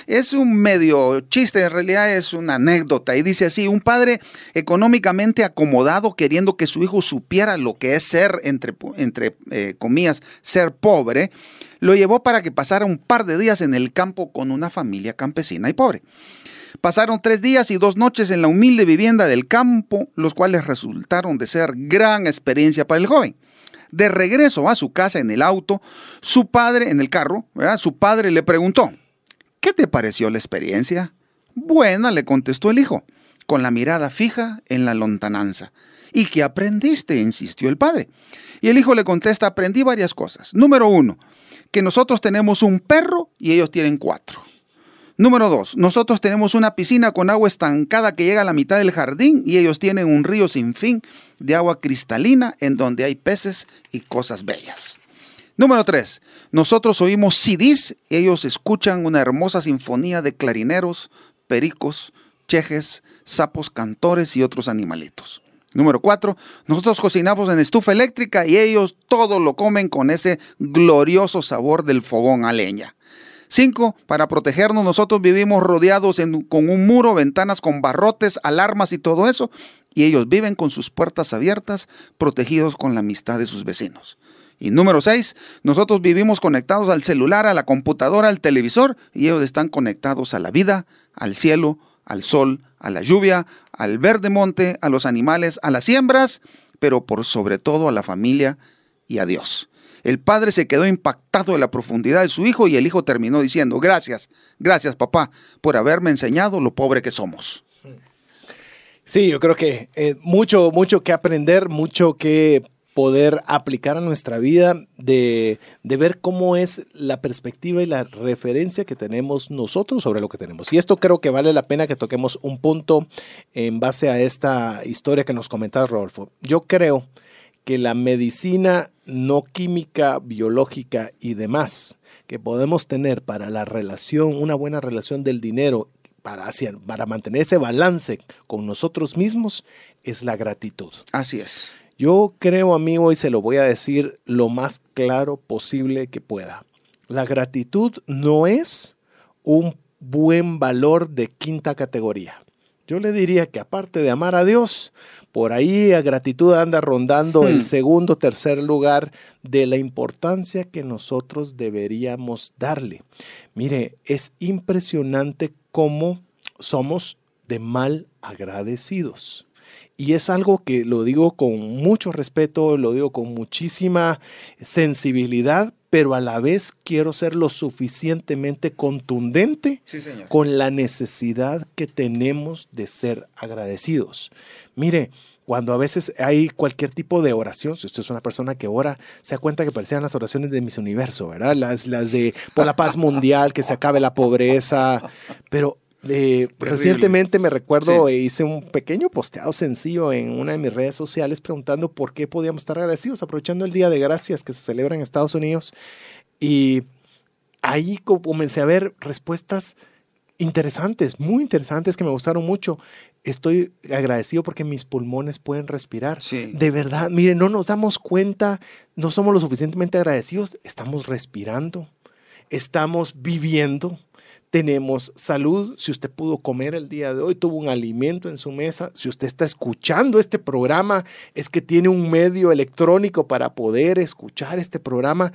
es un medio chiste, en realidad es una anécdota. Y dice así, un padre económicamente acomodado queriendo que su hijo supiera lo que es ser, entre, entre eh, comillas, ser pobre, lo llevó para que pasara un par de días en el campo con una familia campesina y pobre. Pasaron tres días y dos noches en la humilde vivienda del campo, los cuales resultaron de ser gran experiencia para el joven. De regreso a su casa en el auto, su padre, en el carro, su padre le preguntó, ¿Qué te pareció la experiencia? Buena, le contestó el hijo, con la mirada fija en la lontananza. ¿Y qué aprendiste? insistió el padre. Y el hijo le contesta, aprendí varias cosas. Número uno, que nosotros tenemos un perro y ellos tienen cuatro. Número dos, nosotros tenemos una piscina con agua estancada que llega a la mitad del jardín y ellos tienen un río sin fin de agua cristalina en donde hay peces y cosas bellas. Número 3. Nosotros oímos CDs, ellos escuchan una hermosa sinfonía de clarineros, pericos, chejes, sapos cantores y otros animalitos. Número 4. Nosotros cocinamos en estufa eléctrica y ellos todo lo comen con ese glorioso sabor del fogón a leña. 5. Para protegernos nosotros vivimos rodeados con un muro, ventanas con barrotes, alarmas y todo eso. Y ellos viven con sus puertas abiertas, protegidos con la amistad de sus vecinos. Y número seis, nosotros vivimos conectados al celular, a la computadora, al televisor, y ellos están conectados a la vida, al cielo, al sol, a la lluvia, al verde monte, a los animales, a las siembras, pero por sobre todo a la familia y a Dios. El padre se quedó impactado de la profundidad de su hijo y el hijo terminó diciendo, gracias, gracias papá por haberme enseñado lo pobre que somos. Sí, yo creo que eh, mucho, mucho que aprender, mucho que poder aplicar a nuestra vida, de, ver cómo es la perspectiva y la referencia que tenemos nosotros sobre lo que tenemos. Y esto creo que vale la pena que toquemos un punto en base a esta historia que nos comentaba Rodolfo. Yo creo que la medicina no química, biológica y demás que podemos tener para la relación, una buena relación del dinero, para, para mantener ese balance con nosotros mismos, es la gratitud. Así es. Yo creo, amigo, y se lo voy a decir lo más claro posible que pueda. La gratitud no es un buen valor de quinta categoría. Yo le diría que aparte de amar a Dios, por ahí la gratitud anda rondando el hmm. segundo, tercer lugar de la importancia que nosotros deberíamos darle. Mire, es impresionante cómo somos de mal agradecidos. Y es algo que lo digo con mucho respeto, lo digo con muchísima sensibilidad, pero a la vez quiero ser lo suficientemente contundente con la necesidad que tenemos de ser agradecidos. Mire, cuando a veces hay cualquier tipo de oración, si usted es una persona que ora, se da cuenta que parecían las oraciones de mis universo, ¿verdad? Las, las de por la paz mundial, que se acabe la pobreza, pero recientemente me recuerdo, e hice un pequeño posteado sencillo en una de mis redes sociales preguntando por qué podíamos estar agradecidos, aprovechando el Día de Gracias que se celebra en Estados Unidos. Y ahí comencé a ver respuestas interesantes, muy interesantes, que me gustaron mucho. Estoy agradecido porque mis pulmones pueden respirar. De verdad, miren, no nos damos cuenta, no somos lo suficientemente agradecidos, estamos respirando, estamos viviendo tenemos salud, si usted pudo comer el día de hoy, tuvo un alimento en su mesa, si usted está escuchando este programa, es que tiene un medio electrónico para poder escuchar este programa.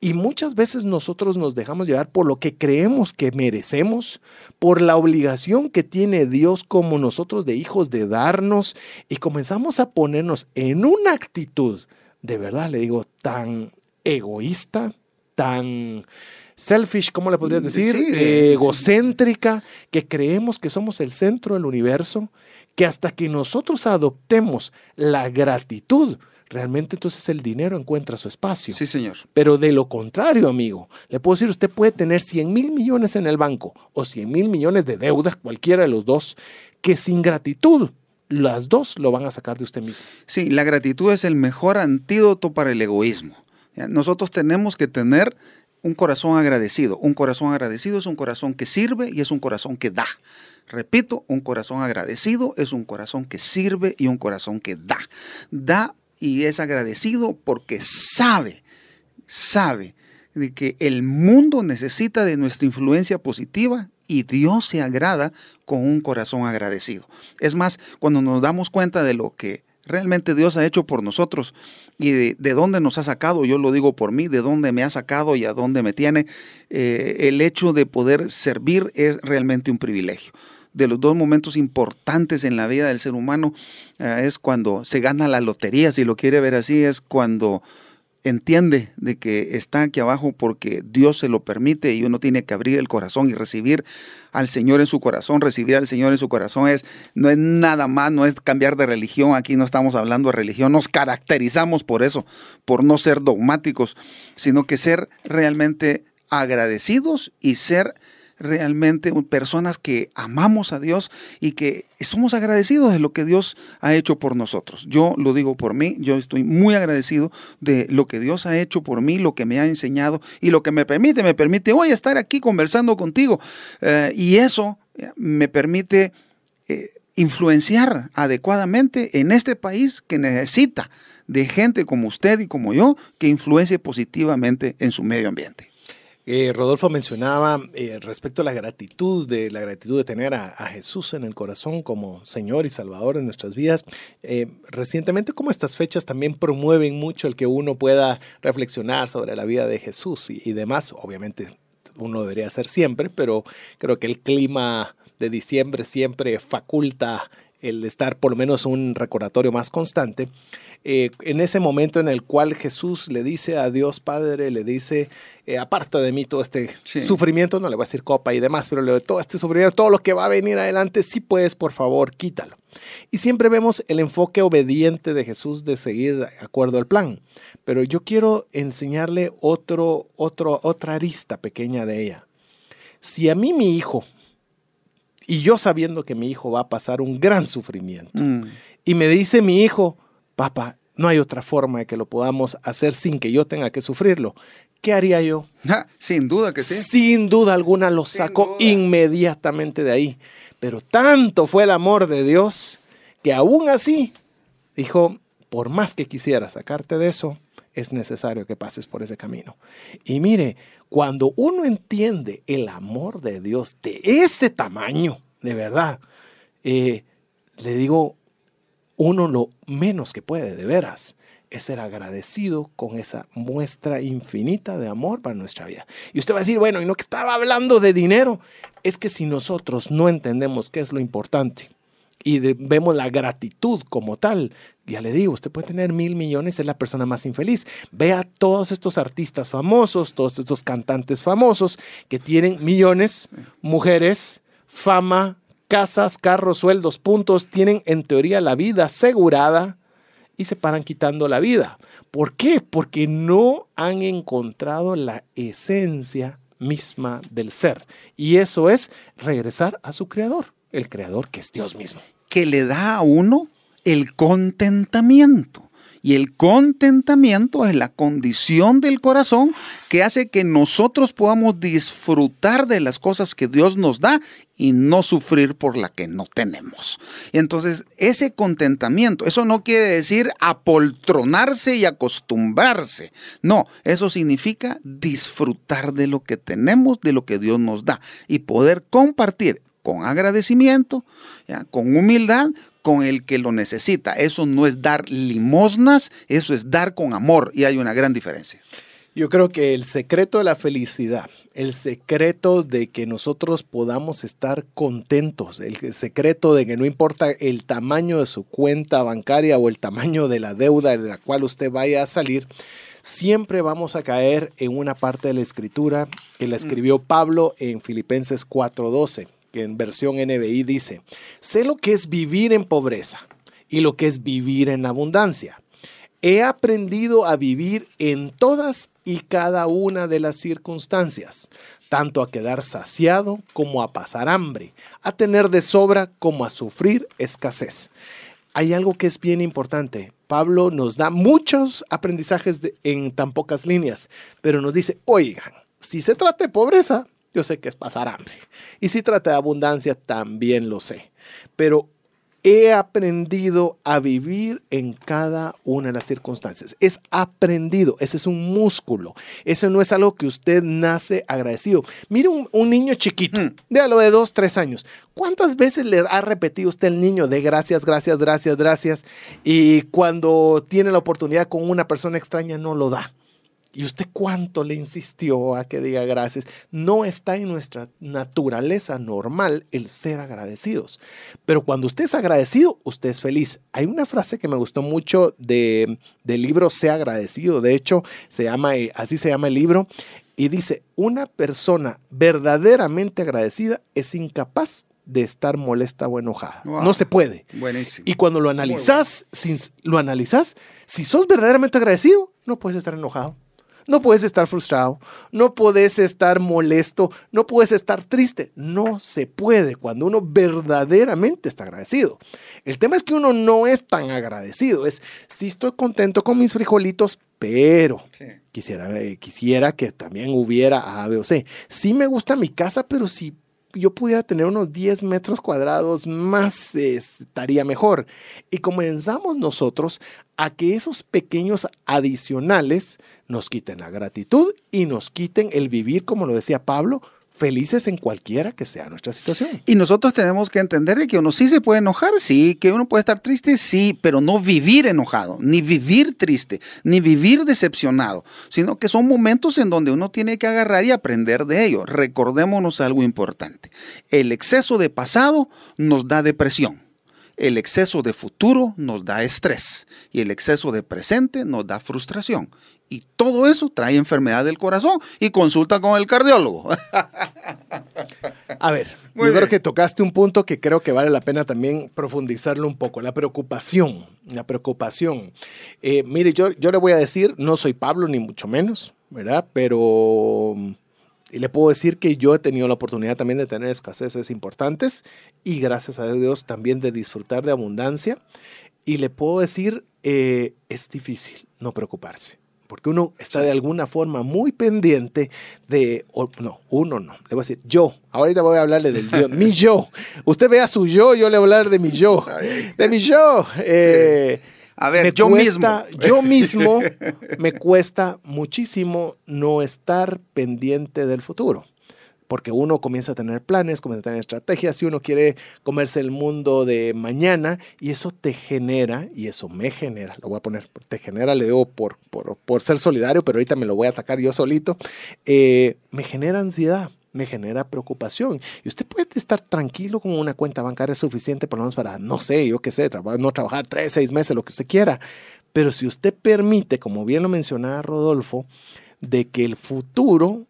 Y muchas veces nosotros nos dejamos llevar por lo que creemos que merecemos, por la obligación que tiene Dios como nosotros de hijos de darnos y comenzamos a ponernos en una actitud, de verdad le digo, tan egoísta, tan selfish, ¿cómo le podrías mm, decir? egocéntrica, que creemos que somos el centro del universo, que hasta que nosotros adoptemos la gratitud, realmente entonces el dinero encuentra su espacio. Sí, señor. Pero de lo contrario, amigo, le puedo decir, usted puede tener 100 mil millones en el banco o 100 mil millones de deudas, cualquiera de los dos, que sin gratitud las dos lo van a sacar de usted mismo. Sí, la gratitud es el mejor antídoto para el egoísmo. Nosotros tenemos que tener un corazón agradecido. Un corazón agradecido es un corazón que sirve y es un corazón que da. Repito, un corazón agradecido es un corazón que sirve y un corazón que da. Da y es agradecido porque sabe, sabe de que el mundo necesita de nuestra influencia positiva y Dios se agrada con un corazón agradecido. Es más, cuando nos damos cuenta de lo que realmente Dios ha hecho por nosotros y de, dónde nos ha sacado, yo lo digo por mí, de dónde me ha sacado y a dónde me tiene, eh, el hecho de poder servir es realmente un privilegio. De los dos momentos importantes en la vida del ser humano eh, es cuando se gana la lotería, si lo quiere ver así, es cuando entiende de que está aquí abajo porque Dios se lo permite y uno tiene que abrir el corazón y recibir al Señor en su corazón. Recibir al Señor en su corazón es no es nada más, no es cambiar de religión. Aquí no estamos hablando de religión, nos caracterizamos por eso, por no ser dogmáticos, sino que ser realmente agradecidos y ser realmente personas que amamos a Dios y que somos agradecidos de lo que Dios ha hecho por nosotros. Yo lo digo por mí, yo estoy muy agradecido de lo que Dios ha hecho por mí, lo que me ha enseñado y lo que me permite, me permite hoy estar aquí conversando contigo. Eh, y eso eh, me permite eh, influenciar adecuadamente en este país que necesita de gente como usted y como yo que influencie positivamente en su medio ambiente. Eh, Rodolfo mencionaba eh, respecto a la gratitud, de la gratitud de tener a, Jesús en el corazón como Señor y Salvador en nuestras vidas. Eh, recientemente, como estas fechas también promueven mucho el que uno pueda reflexionar sobre la vida de Jesús y, y demás. Obviamente, uno debería hacer siempre, pero creo que el clima de diciembre siempre faculta el estar por lo menos un recordatorio más constante. Eh, en ese momento en el cual Jesús le dice a Dios Padre, le dice, eh, aparta de mí todo este sufrimiento, no le voy a decir copa y demás, pero le, todo este sufrimiento, todo lo que va a venir adelante, si puedes, por favor, quítalo. Y siempre vemos el enfoque obediente de Jesús de seguir de acuerdo al plan. Pero yo quiero enseñarle otro, otro, otra arista pequeña de ella. Si a mí mi hijo, y yo sabiendo que mi hijo va a pasar un gran sufrimiento, mm. y me dice mi hijo, papá, no hay otra forma de que lo podamos hacer sin que yo tenga que sufrirlo. ¿Qué haría yo? sin duda que sí. Sin duda alguna lo saco inmediatamente de ahí. Pero tanto fue el amor de Dios que aún así dijo, por más que quisiera sacarte de eso, es necesario que pases por ese camino. Y mire, cuando uno entiende el amor de Dios de ese tamaño, de verdad, eh, le digo, uno lo menos que puede, de veras, es ser agradecido con esa muestra infinita de amor para nuestra vida. Y usted va a decir, bueno, y no que estaba hablando de dinero, es que si nosotros no entendemos qué es lo importante y vemos la gratitud como tal, ya le digo, usted puede tener mil millones, es la persona más infeliz. Vea todos estos artistas famosos, todos estos cantantes famosos que tienen millones, mujeres, fama, casas, carros, sueldos, puntos, tienen en teoría la vida asegurada y se paran quitando la vida. ¿Por qué? Porque no han encontrado la esencia misma del ser. Y eso es regresar a su creador, el creador que es Dios mismo. Que le da a uno el contentamiento. Y el contentamiento es la condición del corazón que hace que nosotros podamos disfrutar de las cosas que Dios nos da y no sufrir por la que no tenemos. Entonces, ese contentamiento, eso no quiere decir apoltronarse y acostumbrarse. No, eso significa disfrutar de lo que tenemos, de lo que Dios nos da y poder compartir con agradecimiento, con humildad, con el que lo necesita. Eso no es dar limosnas, eso es dar con amor y hay una gran diferencia. Yo creo que el secreto de la felicidad, el secreto de que nosotros podamos estar contentos, el secreto de que no importa el tamaño de su cuenta bancaria o el tamaño de la deuda de la cual usted vaya a salir, siempre vamos a caer en una parte de la escritura que la escribió Pablo en Filipenses 4:12 en versión NBI dice, sé lo que es vivir en pobreza y lo que es vivir en abundancia. He aprendido a vivir en todas y cada una de las circunstancias, tanto a quedar saciado como a pasar hambre, a tener de sobra como a sufrir escasez. Hay algo que es bien importante. Pablo nos da muchos aprendizajes en tan pocas líneas, pero nos dice, oigan, si se trata de pobreza, yo sé que es pasar hambre. Y si trata de abundancia, también lo sé. Pero he aprendido a vivir en cada una de las circunstancias. Es aprendido, ese es un músculo. Eso no es algo que usted nace agradecido. Mire un, niño chiquito, mm. lo de dos, tres años. ¿Cuántas veces le ha repetido usted el niño de gracias, gracias, gracias, gracias? Y cuando tiene la oportunidad con una persona extraña no lo da. ¿Y usted cuánto le insistió a que diga gracias? No está en nuestra naturaleza normal el ser agradecidos. Pero cuando usted es agradecido, usted es feliz. Hay una frase que me gustó mucho de, del libro Sea agradecido. De hecho, se llama, eh, así se llama el libro. Y dice, una persona verdaderamente agradecida es incapaz de estar molesta o enojada. No se puede. Buenísimo. Y cuando lo analizas, si, lo analizas, si sos verdaderamente agradecido, no puedes estar enojado. No puedes estar frustrado, no puedes estar molesto, no puedes estar triste. No se puede cuando uno verdaderamente está agradecido. El tema es que uno no es tan agradecido. Es, sí estoy contento con mis frijolitos, pero quisiera, eh, quisiera que también hubiera A, B o C. Sí me gusta mi casa, pero si yo pudiera tener unos 10 metros cuadrados más, estaría mejor. Y comenzamos nosotros a que esos pequeños adicionales nos quiten la gratitud y nos quiten el vivir, como lo decía Pablo, felices en cualquiera que sea nuestra situación. Y nosotros tenemos que entender que uno sí se puede enojar, sí, que uno puede estar triste, sí, pero no vivir enojado, ni vivir triste, ni vivir decepcionado, sino que son momentos en donde uno tiene que agarrar y aprender de ello. Recordémonos algo importante. El exceso de pasado nos da depresión. El exceso de futuro nos da estrés y el exceso de presente nos da frustración. Y todo eso trae enfermedad del corazón y consulta con el cardiólogo. A ver, yo creo que tocaste un punto que creo que vale la pena también profundizarlo un poco, la preocupación, la preocupación. Eh, mire, yo, yo le voy a decir, no soy Pablo ni mucho menos, ¿verdad? Pero y le puedo decir que yo he tenido la oportunidad también de tener escaseces importantes y gracias a Dios también de disfrutar de abundancia. Y le puedo decir, eh, es difícil no preocuparse porque uno está de alguna forma muy pendiente de, no, uno no, le voy a decir yo, ahorita voy a hablarle del yo, mi yo, usted vea su yo, yo le voy a hablar de mi yo, de mi yo. Eh, a ver, yo mismo. Yo mismo me cuesta muchísimo no estar pendiente del futuro porque uno comienza a tener planes, comienza a tener estrategias, y uno quiere comerse el mundo de mañana y eso te genera, y eso me genera, lo voy a poner, te genera, le digo por, por, ser solidario, pero ahorita me lo voy a atacar yo solito, eh, me genera ansiedad me genera preocupación. Y usted puede estar tranquilo con una cuenta bancaria suficiente, por lo menos para, no sé, yo qué sé, no trabajar tres, seis meses, lo que usted quiera. Pero si usted permite, como bien lo mencionaba Rodolfo, de que el futuro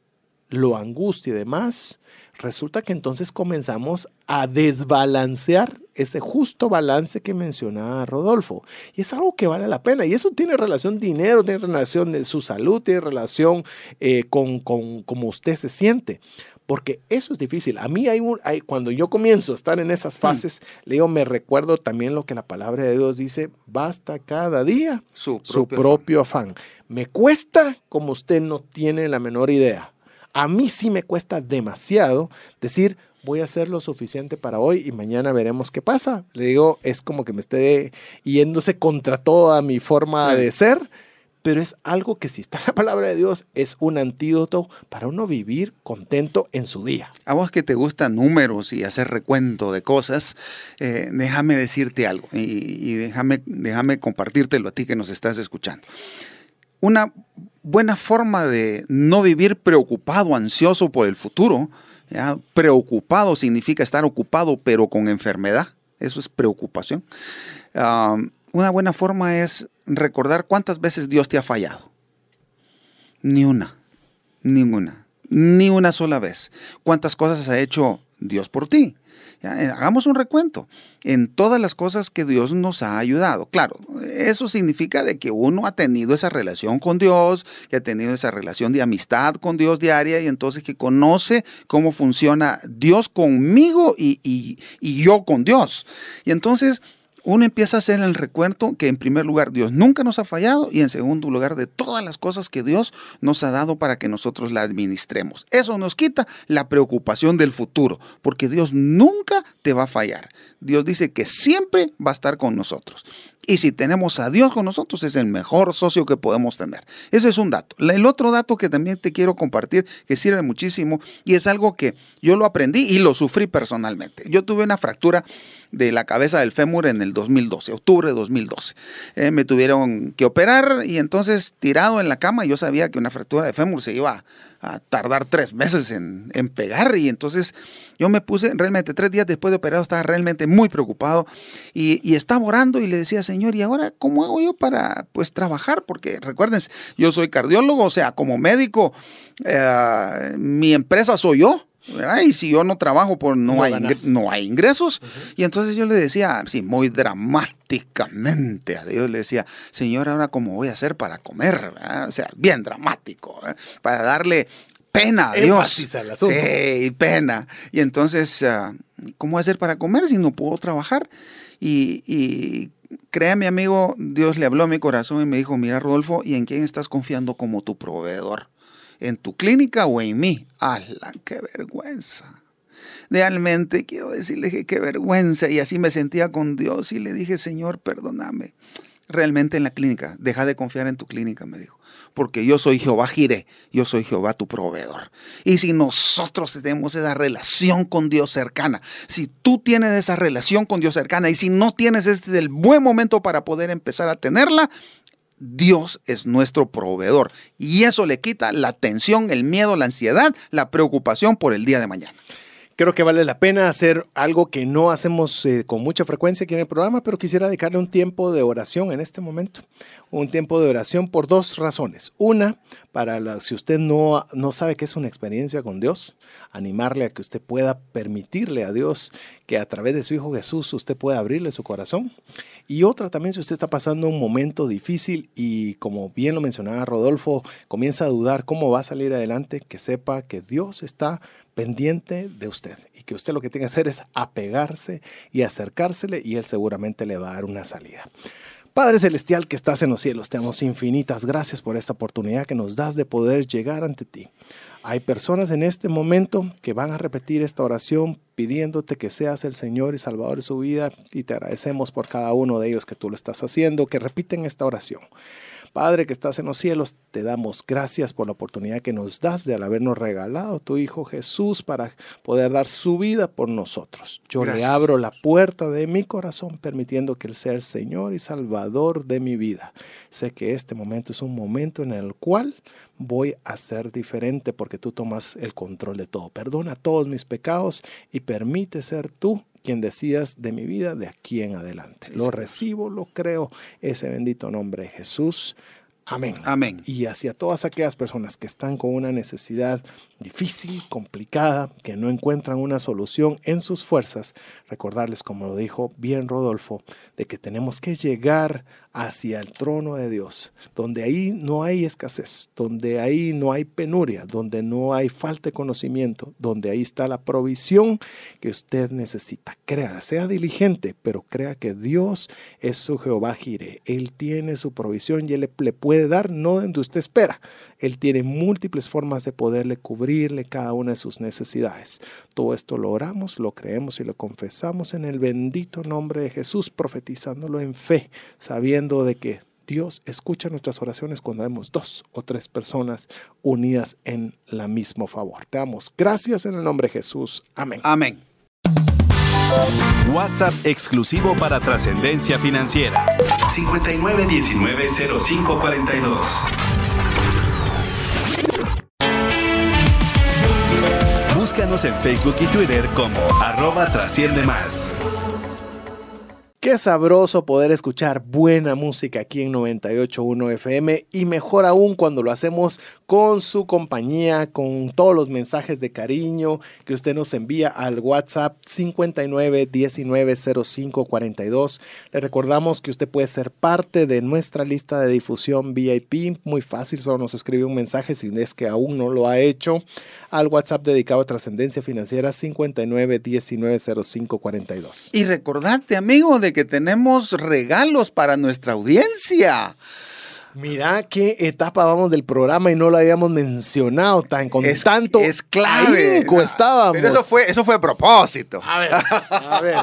lo angustia y demás, resulta que entonces comenzamos a desbalancear ese justo balance que mencionaba Rodolfo. Y es algo que vale la pena. Y eso tiene relación dinero, tiene relación de su salud, tiene relación eh, con, con cómo usted se siente. Porque eso es difícil. A mí hay un, hay, cuando yo comienzo a estar en esas mm. fases, le digo, me recuerdo también lo que la palabra de Dios dice, basta cada día su propio afán. Me cuesta como usted no tiene la menor idea a mí sí me cuesta demasiado decir, voy a hacer lo suficiente para hoy y mañana veremos qué pasa. Le digo, es como que me esté yéndose contra toda mi forma de ser, pero es algo que si está en la palabra de Dios es un antídoto para uno vivir contento en su día. A vos que te gustan números y hacer recuento de cosas, eh, déjame decirte algo y, y déjame, déjame compartírtelo a ti que nos estás escuchando. Una buena forma de no vivir preocupado, ansioso por el futuro. Preocupado significa estar ocupado pero con enfermedad. Eso es preocupación. una buena forma es recordar cuántas veces Dios te ha fallado. Ni una, ninguna, ni una sola vez. ¿Cuántas cosas ha hecho Dios por ti? Eh, hagamos un recuento en todas las cosas que Dios nos ha ayudado. Claro, eso significa de que uno ha tenido esa relación con Dios, que ha tenido esa relación de amistad con Dios diaria y entonces que conoce cómo funciona Dios conmigo y, y yo con Dios. Y entonces uno empieza a hacer el recuento que en primer lugar Dios nunca nos ha fallado y en segundo lugar de todas las cosas que Dios nos ha dado para que nosotros la administremos. Eso nos quita la preocupación del futuro, porque Dios nunca te va a fallar. Dios dice que siempre va a estar con nosotros. Y si tenemos a Dios con nosotros, es el mejor socio que podemos tener. Ese es un dato. El otro dato que también te quiero compartir, que sirve muchísimo, y es algo que yo lo aprendí y lo sufrí personalmente. Yo tuve una fractura de la cabeza del fémur en el 2012, octubre de 2012. Eh, me tuvieron que operar y entonces tirado en la cama, yo sabía que una fractura de fémur se iba tardar tres meses en, pegar. Y entonces yo me puse realmente tres días después de operado estaba realmente muy preocupado y, estaba orando y le decía Señor y ahora cómo hago yo para pues trabajar porque recuerden yo soy cardiólogo o sea como médico eh, mi empresa soy yo y si yo no trabajo, pues no, hay, no hay ingresos. Y entonces yo le decía, sí, muy dramáticamente a Dios, le decía, Señor, ahora cómo voy a hacer para comer, o sea, bien dramático, ¿eh? para darle pena a Dios. Sí, pena. Y entonces, ah, ¿cómo voy a hacer para comer si no puedo trabajar? Y, y créame, amigo, Dios le habló a mi corazón y me dijo, mira, Rodolfo, ¿y en quién estás confiando como tu proveedor? En tu clínica o en mí. ¡Hala, qué vergüenza! Realmente quiero decirle que qué vergüenza. Y así me sentía con Dios y le dije, Señor, perdóname. Realmente en la clínica, deja de confiar en tu clínica, me dijo. Porque yo soy Jehová Jiré, yo soy Jehová tu proveedor. Y si nosotros tenemos esa relación con Dios cercana, si tú tienes esa relación con Dios cercana y si no tienes, este es el buen momento para poder empezar a tenerla, Dios es nuestro proveedor y eso le quita la tensión, el miedo, la ansiedad, la preocupación por el día de mañana. Creo que vale la pena hacer algo que no hacemos eh, con mucha frecuencia aquí en el programa, pero quisiera dedicarle un tiempo de oración en este momento. Un tiempo de oración por dos razones. Una, para si usted no, no sabe qué es una experiencia con Dios, animarle a que usted pueda permitirle a Dios que a través de su Hijo Jesús usted pueda abrirle su corazón. Y otra también, si usted está pasando un momento difícil y como bien lo mencionaba Rodolfo, comienza a dudar cómo va a salir adelante, que sepa que Dios está pendiente de usted y que usted lo que tiene que hacer es apegarse y acercársele y él seguramente le va a dar una salida. Padre Celestial que estás en los cielos, te damos infinitas gracias por esta oportunidad que nos das de poder llegar ante ti. Hay personas en este momento que van a repetir esta oración pidiéndote que seas el Señor y Salvador de su vida y te agradecemos por cada uno de ellos que tú lo estás haciendo, que repiten esta oración. Padre que estás en los cielos, te damos gracias por la oportunidad que nos das de habernos regalado tu Hijo Jesús para poder dar su vida por nosotros. Yo le abro la puerta de mi corazón permitiendo que Él sea el Señor y Salvador de mi vida. Sé que este momento es un momento en el cual voy a ser diferente porque tú tomas el control de todo. Perdona todos mis pecados y permite ser tú quien decías de mi vida de aquí en adelante. Lo recibo, lo creo, ese bendito nombre de Jesús. Amén. Amén. Y hacia todas aquellas personas que están con una necesidad difícil, complicada, que no encuentran una solución en sus fuerzas, recordarles, como lo dijo bien Rodolfo, de que tenemos que llegar hacia el trono de Dios, donde ahí no hay escasez, donde ahí no hay penuria, donde no hay falta de conocimiento, donde ahí está la provisión que usted necesita. Crea, sea diligente, pero crea que Dios es su Jehová Gire. Él tiene su provisión y Él le puede dar no donde usted espera. Él tiene múltiples formas de poderle cubrirle cada una de sus necesidades. Todo esto lo oramos, lo creemos y lo confesamos en el bendito nombre de Jesús, profetizándolo en fe, sabiendo de que Dios escucha nuestras oraciones cuando vemos dos o tres personas unidas en la mismo favor. Te damos gracias en el nombre de Jesús. Amén. Amén. WhatsApp exclusivo para trascendencia financiera. 59190542. En Facebook y Twitter como arroba trasciende más. Qué sabroso poder escuchar buena música aquí en 98.1 FM y mejor aún cuando lo hacemos con su compañía, con todos los mensajes de cariño que usted nos envía al WhatsApp 59 19 05 42. Le recordamos que usted puede ser parte de nuestra lista de difusión VIP. Muy fácil, solo nos escribe un mensaje si es que aún no lo ha hecho al WhatsApp dedicado a trascendencia financiera 59 19 05 42. Y recordarte, amigo, de que tenemos regalos para nuestra audiencia. Mira qué etapa vamos del programa y no lo habíamos mencionado tan con Es- tanto es clave. estábamos. Pero eso fue, eso fue a propósito. A ver, a ver,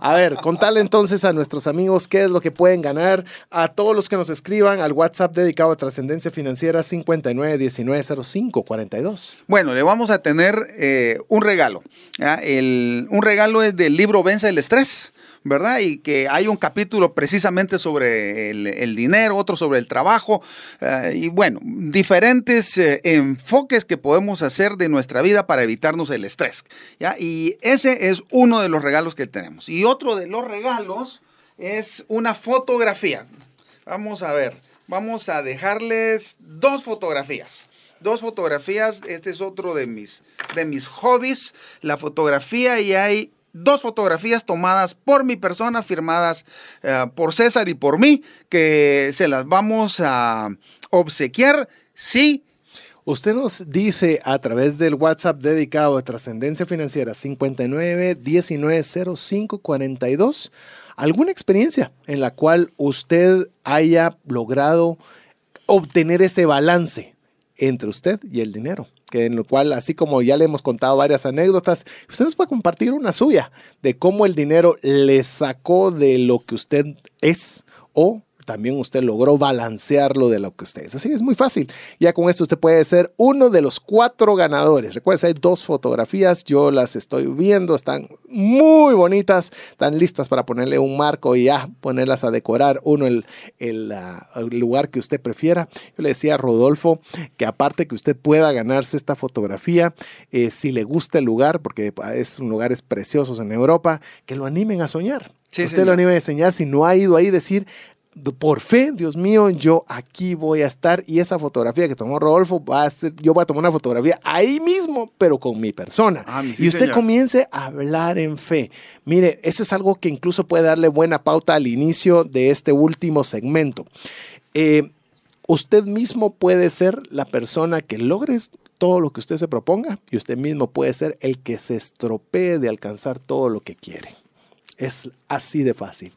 a ver, contarle entonces a nuestros amigos qué es lo que pueden ganar. A todos los que nos escriban al WhatsApp dedicado a Trascendencia Financiera 59190542. Bueno, le vamos a tener eh, un regalo. ¿ya? El- un regalo es del libro Vence el Estrés. ¿Verdad? Y que hay un capítulo precisamente sobre el, dinero, otro sobre el trabajo, eh, y bueno, diferentes eh, enfoques que podemos hacer de nuestra vida para evitarnos el estrés. ¿ya? Y ese es uno de los regalos que tenemos. Y otro de los regalos es una fotografía. Vamos a ver, vamos a dejarles dos fotografías. Dos fotografías, este es otro de mis, de mis hobbies, la fotografía y hay dos fotografías tomadas por mi persona, firmadas eh, por César y por mí, que se las vamos a obsequiar si Usted nos dice a través del WhatsApp dedicado a Trascendencia Financiera 59190542 alguna experiencia en la cual usted haya logrado obtener ese balance entre usted y el dinero. En lo cual, así como ya le hemos contado varias anécdotas, usted nos puede compartir una suya de cómo el dinero le sacó de lo que usted es o también usted logró balancearlo de lo que usted es. Así es muy fácil. Ya con esto usted puede ser uno de los cuatro ganadores. Recuerda, hay dos fotografías, yo las estoy viendo, están muy bonitas, están listas para ponerle un marco y ya ponerlas a decorar uno el, el, el lugar que usted prefiera. Yo le decía a Rodolfo que aparte que usted pueda ganarse esta fotografía, eh, si le gusta el lugar, porque es un lugares preciosos en Europa, que lo animen a soñar. Sí, usted señor. lo anime a enseñar si no ha ido ahí, decir, por fe, Dios mío, yo aquí voy a estar y esa fotografía que tomó Rodolfo va a ser, yo voy a tomar una fotografía ahí mismo, pero con mi persona. Ah, sí, y usted señor. comience a hablar en fe. Mire, eso es algo que incluso puede darle buena pauta al inicio de este último segmento. Eh, usted mismo puede ser la persona que logre todo lo que usted se proponga y usted mismo puede ser el que se estropee de alcanzar todo lo que quiere. Es así de fácil.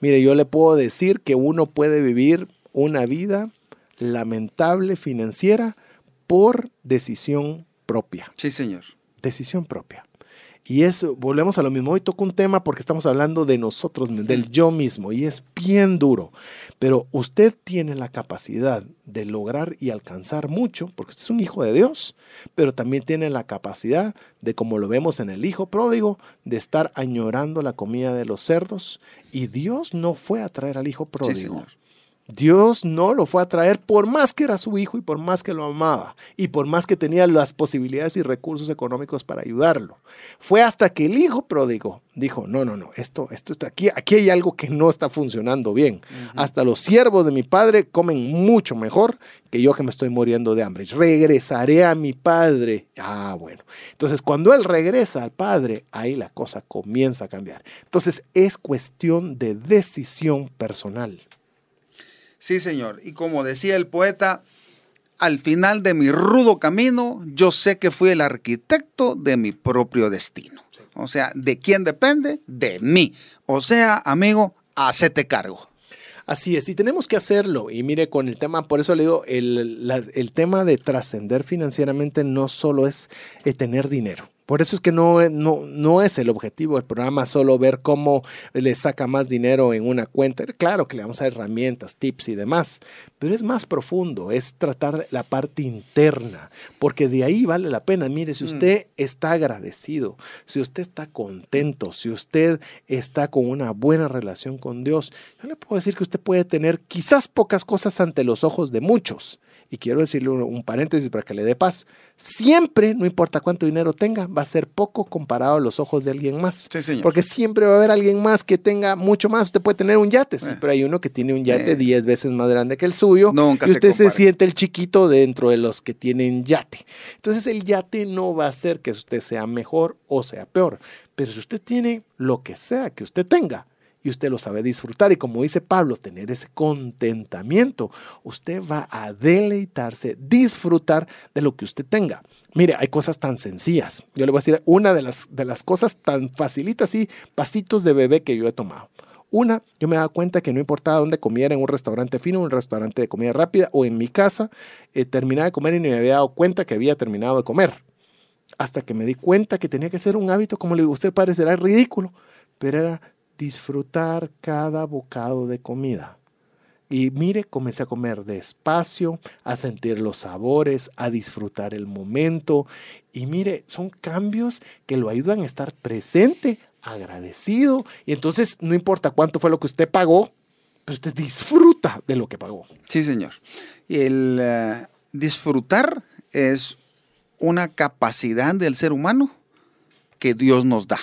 Mire, yo le puedo decir que uno puede vivir una vida lamentable financiera por decisión propia. Sí, señor. Decisión propia. Y eso, volvemos a lo mismo. Hoy toco un tema porque estamos hablando de nosotros, del yo mismo, y es bien duro. Pero usted tiene la capacidad de lograr y alcanzar mucho, porque usted es un hijo de Dios, pero también tiene la capacidad de, como lo vemos en el hijo pródigo, de estar añorando la comida de los cerdos. Y Dios no fue a traer al hijo Sí, pródigo. señor. Dios no lo fue a traer por más que era su hijo y por más que lo amaba y por más que tenía las posibilidades y recursos económicos para ayudarlo. Fue hasta que el hijo pródigo dijo, no, no, no, esto, esto está aquí, aquí hay algo que no está funcionando bien. Hasta los siervos de mi padre comen mucho mejor que yo que me estoy muriendo de hambre. Regresaré a mi padre. Ah, bueno. Entonces, cuando él regresa al padre, ahí la cosa comienza a cambiar. Entonces, es cuestión de decisión personal. Sí, señor. Y como decía el poeta, al final de mi rudo camino, yo sé que fui el arquitecto de mi propio destino. O sea, ¿de quién depende? De mí. O sea, amigo, hacete cargo. Así es, y tenemos que hacerlo. Y mire, con el tema, por eso le digo, el, el tema de trascender financieramente no solo es eh, tener dinero. Por eso es que no, no, no es el objetivo del programa solo ver cómo le saca más dinero en una cuenta. Claro que le vamos a dar herramientas, tips y demás, pero es más profundo, es tratar la parte interna, porque de ahí vale la pena. Mire, si usted está agradecido, si usted está contento, si usted está con una buena relación con Dios, yo le puedo decir que usted puede tener quizás pocas cosas ante los ojos de muchos. Y quiero decirle un, un paréntesis para que le dé paz. Siempre, no importa cuánto dinero tenga, va a ser poco comparado a los ojos de alguien más. Sí, señor. Porque siempre va a haber alguien más que tenga mucho más. Usted puede tener un yate, sí, Eh. pero hay uno que tiene un yate Eh. 10 veces más grande que el suyo. Nunca y se usted se, compara. siente el chiquito dentro de los que tienen yate. Entonces el yate no va a hacer que usted sea mejor o sea peor. Pero si usted tiene lo que sea que usted tenga, y usted lo sabe disfrutar y como dice Pablo, tener ese contentamiento, usted va a deleitarse, disfrutar de lo que usted tenga. Mire, hay cosas tan sencillas. Yo le voy a decir una de las, de las cosas tan facilitas y pasitos de bebé que yo he tomado. Una, yo me daba cuenta que no importaba dónde comiera, en un restaurante fino, un restaurante de comida rápida o en mi casa, eh, terminaba de comer y ni me había dado cuenta que había terminado de comer. Hasta que me di cuenta que tenía que ser un hábito, como le digo, usted parecerá ridículo, pero era disfrutar cada bocado de comida. Y mire, comencé a comer despacio, a sentir los sabores, a disfrutar el momento. Y mire, son cambios que lo ayudan a estar presente, agradecido. Y entonces no importa cuánto fue lo que usted pagó, pero usted disfruta de lo que pagó. Sí, señor. Y el eh, disfrutar es una capacidad del ser humano que Dios nos da.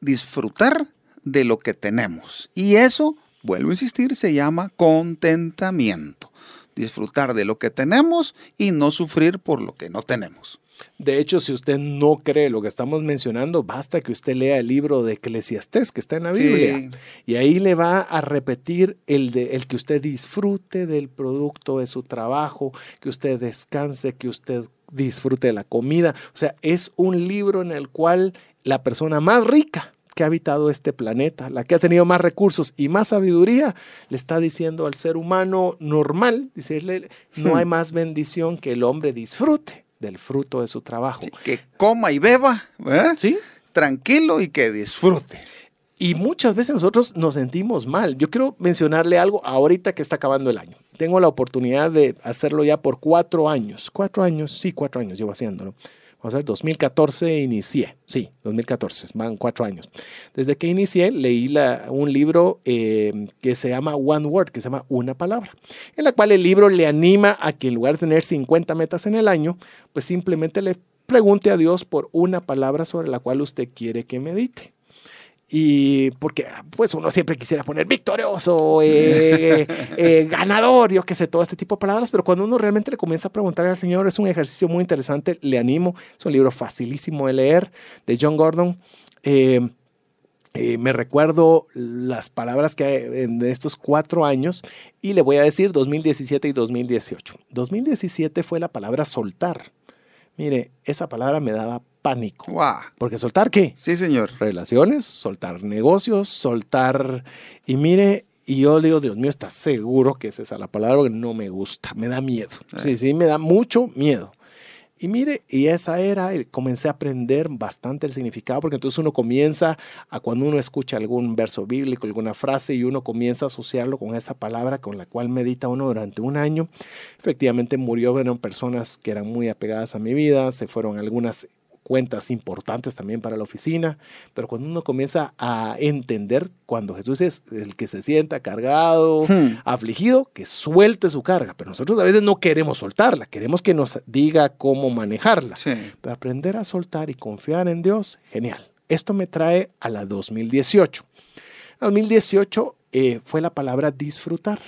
Disfrutar de lo que tenemos. Y eso vuelvo a insistir, se llama contentamiento. Disfrutar de lo que tenemos y no sufrir por lo que no tenemos. De hecho, si usted no cree lo que estamos mencionando, basta que usted lea el libro de Eclesiastés que está en la Biblia. Y ahí le va a repetir el, de, el que usted disfrute del producto de su trabajo, que usted descanse, que usted disfrute de la comida. O sea, es un libro en el cual la persona más rica que ha habitado este planeta, la que ha tenido más recursos y más sabiduría, le está diciendo al ser humano normal, decirle, no hay hmm. más bendición que el hombre disfrute del fruto de su trabajo. que coma y beba, ¿Sí? Tranquilo y que disfrute. Y muchas veces nosotros nos sentimos mal. Yo quiero mencionarle algo ahorita que está acabando el año. Tengo la oportunidad de hacerlo ya por cuatro años. Cuatro años, sí, cuatro años llevo haciéndolo. Vamos a ver, 2014 inicié, sí, 2014, van cuatro años. Desde que inicié leí un libro eh, que se llama One Word, que se llama Una Palabra, en la cual el libro le anima a que en lugar de tener 50 metas en el año, pues simplemente le pregunte a Dios por una palabra sobre la cual usted quiere que medite. Y porque pues uno siempre quisiera poner victorioso, eh, eh, ganador, yo qué sé, todo este tipo de palabras, pero cuando uno realmente le comienza a preguntar al Señor, es un ejercicio muy interesante, le animo, es un libro facilísimo de leer, de John Gordon. Eh, me recuerdo las palabras que hay en estos cuatro años y le voy a decir 2017 y 2018. 2017 fue la palabra soltar. Mire, esa palabra me daba pánico. Porque soltar qué? Sí, señor. Relaciones, soltar negocios, soltar... Y mire, y yo le digo, Dios mío, ¿estás seguro que es esa la palabra? No me gusta, me da miedo. Sí, sí, me da mucho miedo. Y mire, y esa era, comencé a aprender bastante el significado, porque entonces uno comienza a cuando uno escucha algún verso bíblico, alguna frase, y uno comienza a asociarlo con esa palabra con la cual medita uno durante un año. Efectivamente murió, fueron personas que eran muy apegadas a mi vida, se fueron algunas cuentas importantes también para la oficina, pero cuando uno comienza a entender cuando Jesús es el que se sienta cargado, hmm. afligido, que suelte su carga, pero nosotros a veces no queremos soltarla, queremos que nos diga cómo manejarla, pero aprender a soltar y confiar en Dios, genial. Esto me trae a la 2018. 2018 eh, fue la palabra disfrutar.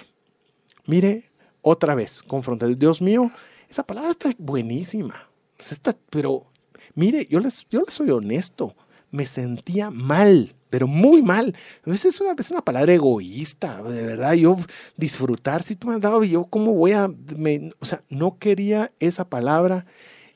Mire, otra vez, confrontar. Dios mío, esa palabra está buenísima. Está, pero Mire, yo les, yo les soy honesto, me sentía mal, pero muy mal. A veces es una, es una palabra egoísta, de verdad. Yo disfrutar, si tú me has dado, yo cómo voy a, o sea, no quería esa palabra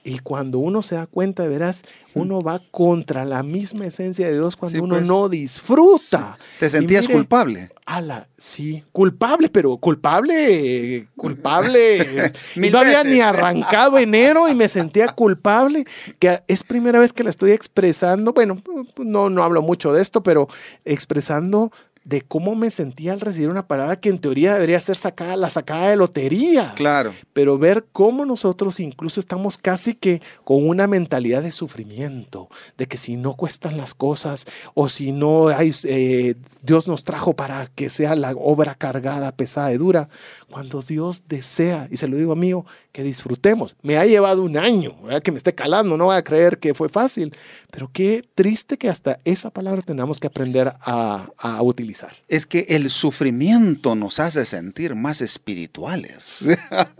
y cuando uno se da cuenta, de veras, uno va contra la misma esencia de Dios cuando uno pues. no disfruta. ¿Te sentías culpable? Ala, sí, culpable, pero culpable, culpable. no había ni arrancado enero y me sentía culpable, que es primera vez que la estoy expresando. Bueno, no, no hablo mucho de esto, pero expresando de cómo me sentía al recibir una palabra que en teoría debería ser sacada, la sacada de lotería. Claro. Pero ver cómo nosotros incluso estamos casi que con una mentalidad de sufrimiento, de que si no cuestan las cosas o si no hay, eh, Dios nos trajo para que sea la obra cargada, pesada y dura, cuando Dios desea, y se lo digo a mí, que disfrutemos. Me ha llevado un año, que me esté calando, no voy a creer que fue fácil, pero qué triste que hasta esa palabra tengamos que aprender a, a utilizar. Es que el sufrimiento nos hace sentir más espirituales.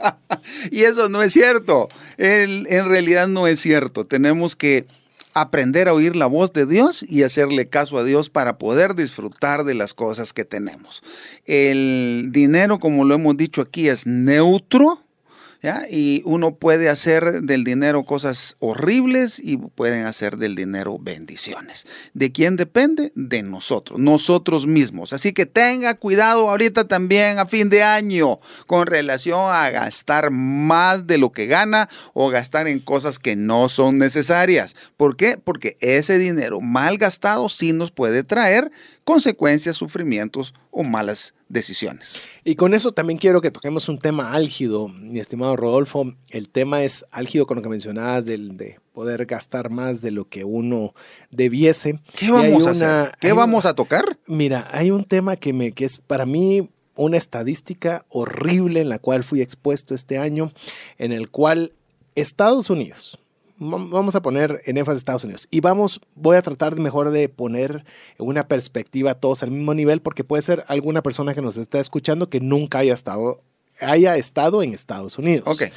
y eso no es cierto. en realidad no es cierto. Tenemos que aprender a oír la voz de Dios y hacerle caso a Dios para poder disfrutar de las cosas que tenemos. El dinero, como lo hemos dicho aquí, es neutro. Y uno puede hacer del dinero cosas horribles y pueden hacer del dinero bendiciones. ¿De quién depende? De nosotros, nosotros mismos. Así que tenga cuidado ahorita también a fin de año con relación a gastar más de lo que gana o gastar en cosas que no son necesarias. ¿Por qué? Porque ese dinero mal gastado sí nos puede traer consecuencias, sufrimientos o malas decisiones. Y con eso también quiero que toquemos un tema álgido, mi estimado Rodolfo. El tema es álgido con lo que mencionabas del, de poder gastar más de lo que uno debiese. ¿Qué vamos a hacer? ¿Qué vamos a tocar? Mira, hay un tema que, me, que es para mí una estadística horrible en la cual fui expuesto este año, en el cual Estados Unidos, vamos a poner en énfasis Estados Unidos. Y vamos, voy a tratar mejor de poner una perspectiva todos al mismo nivel, porque puede ser alguna persona que nos está escuchando que nunca haya estado, haya estado en Estados Unidos. Ok.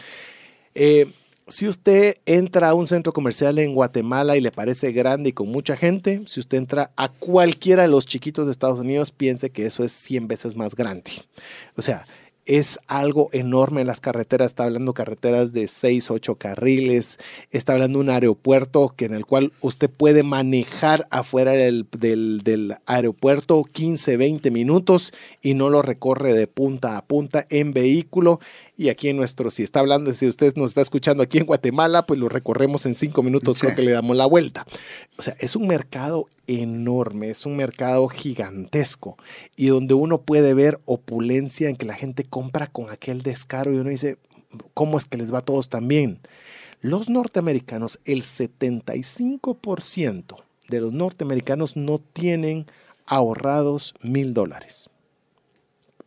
Eh, si usted entra a un centro comercial en Guatemala y le parece grande y con mucha gente, si usted entra a cualquiera de los chiquitos de Estados Unidos, piense que eso es 100 veces más grande. O sea, es algo enorme en las carreteras. Está hablando carreteras de 6, 8 carriles. Está hablando un aeropuerto que en el cual usted puede manejar afuera del, del, aeropuerto 15, 20 minutos y no lo recorre de punta a punta en vehículo. Y aquí en nuestro, si está hablando, si usted nos está escuchando aquí en Guatemala, pues lo recorremos en cinco minutos, creo que le damos la vuelta. O sea, es un mercado enorme, es un mercado gigantesco y donde uno puede ver opulencia en que la gente compra con aquel descaro y uno dice, ¿cómo es que les va a todos tan bien? Los norteamericanos, el 75% de los norteamericanos no tienen ahorrados mil dólares.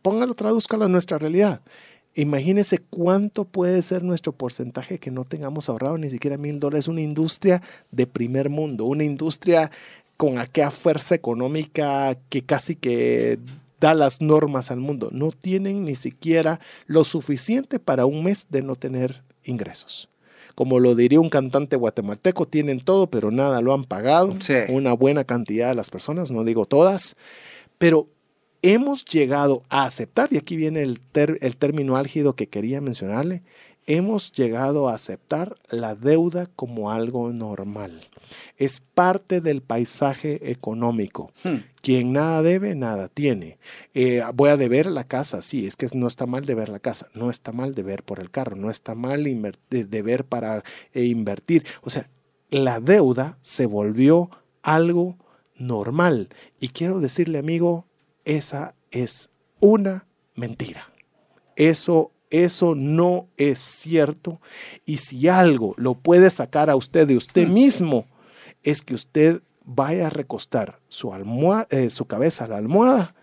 Póngalo, tradúzcalo a nuestra realidad. Imagínese cuánto puede ser nuestro porcentaje que no tengamos ahorrado ni siquiera mil dólares. Una industria de primer mundo, una industria con aquella fuerza económica que casi que da las normas al mundo. No tienen ni siquiera lo suficiente para un mes de no tener ingresos. Como lo diría un cantante guatemalteco, tienen todo, pero nada lo han pagado. Sí. Una buena cantidad de las personas, no digo todas, pero hemos llegado a aceptar, y aquí viene el, ter, el término álgido que quería mencionarle, hemos llegado a aceptar la deuda como algo normal. Es parte del paisaje económico. Hmm. Quien nada debe, nada tiene. Eh, voy a deber la casa, sí, es que no está mal deber la casa, no está mal deber por el carro, no está mal deber para eh, invertir. O sea, la deuda se volvió algo normal. Y quiero decirle, amigo, esa es una mentira. Eso, eso no es cierto. Y si algo lo puede sacar a usted de usted mismo, es que usted vaya a recostar su, eh, su cabeza a la almohada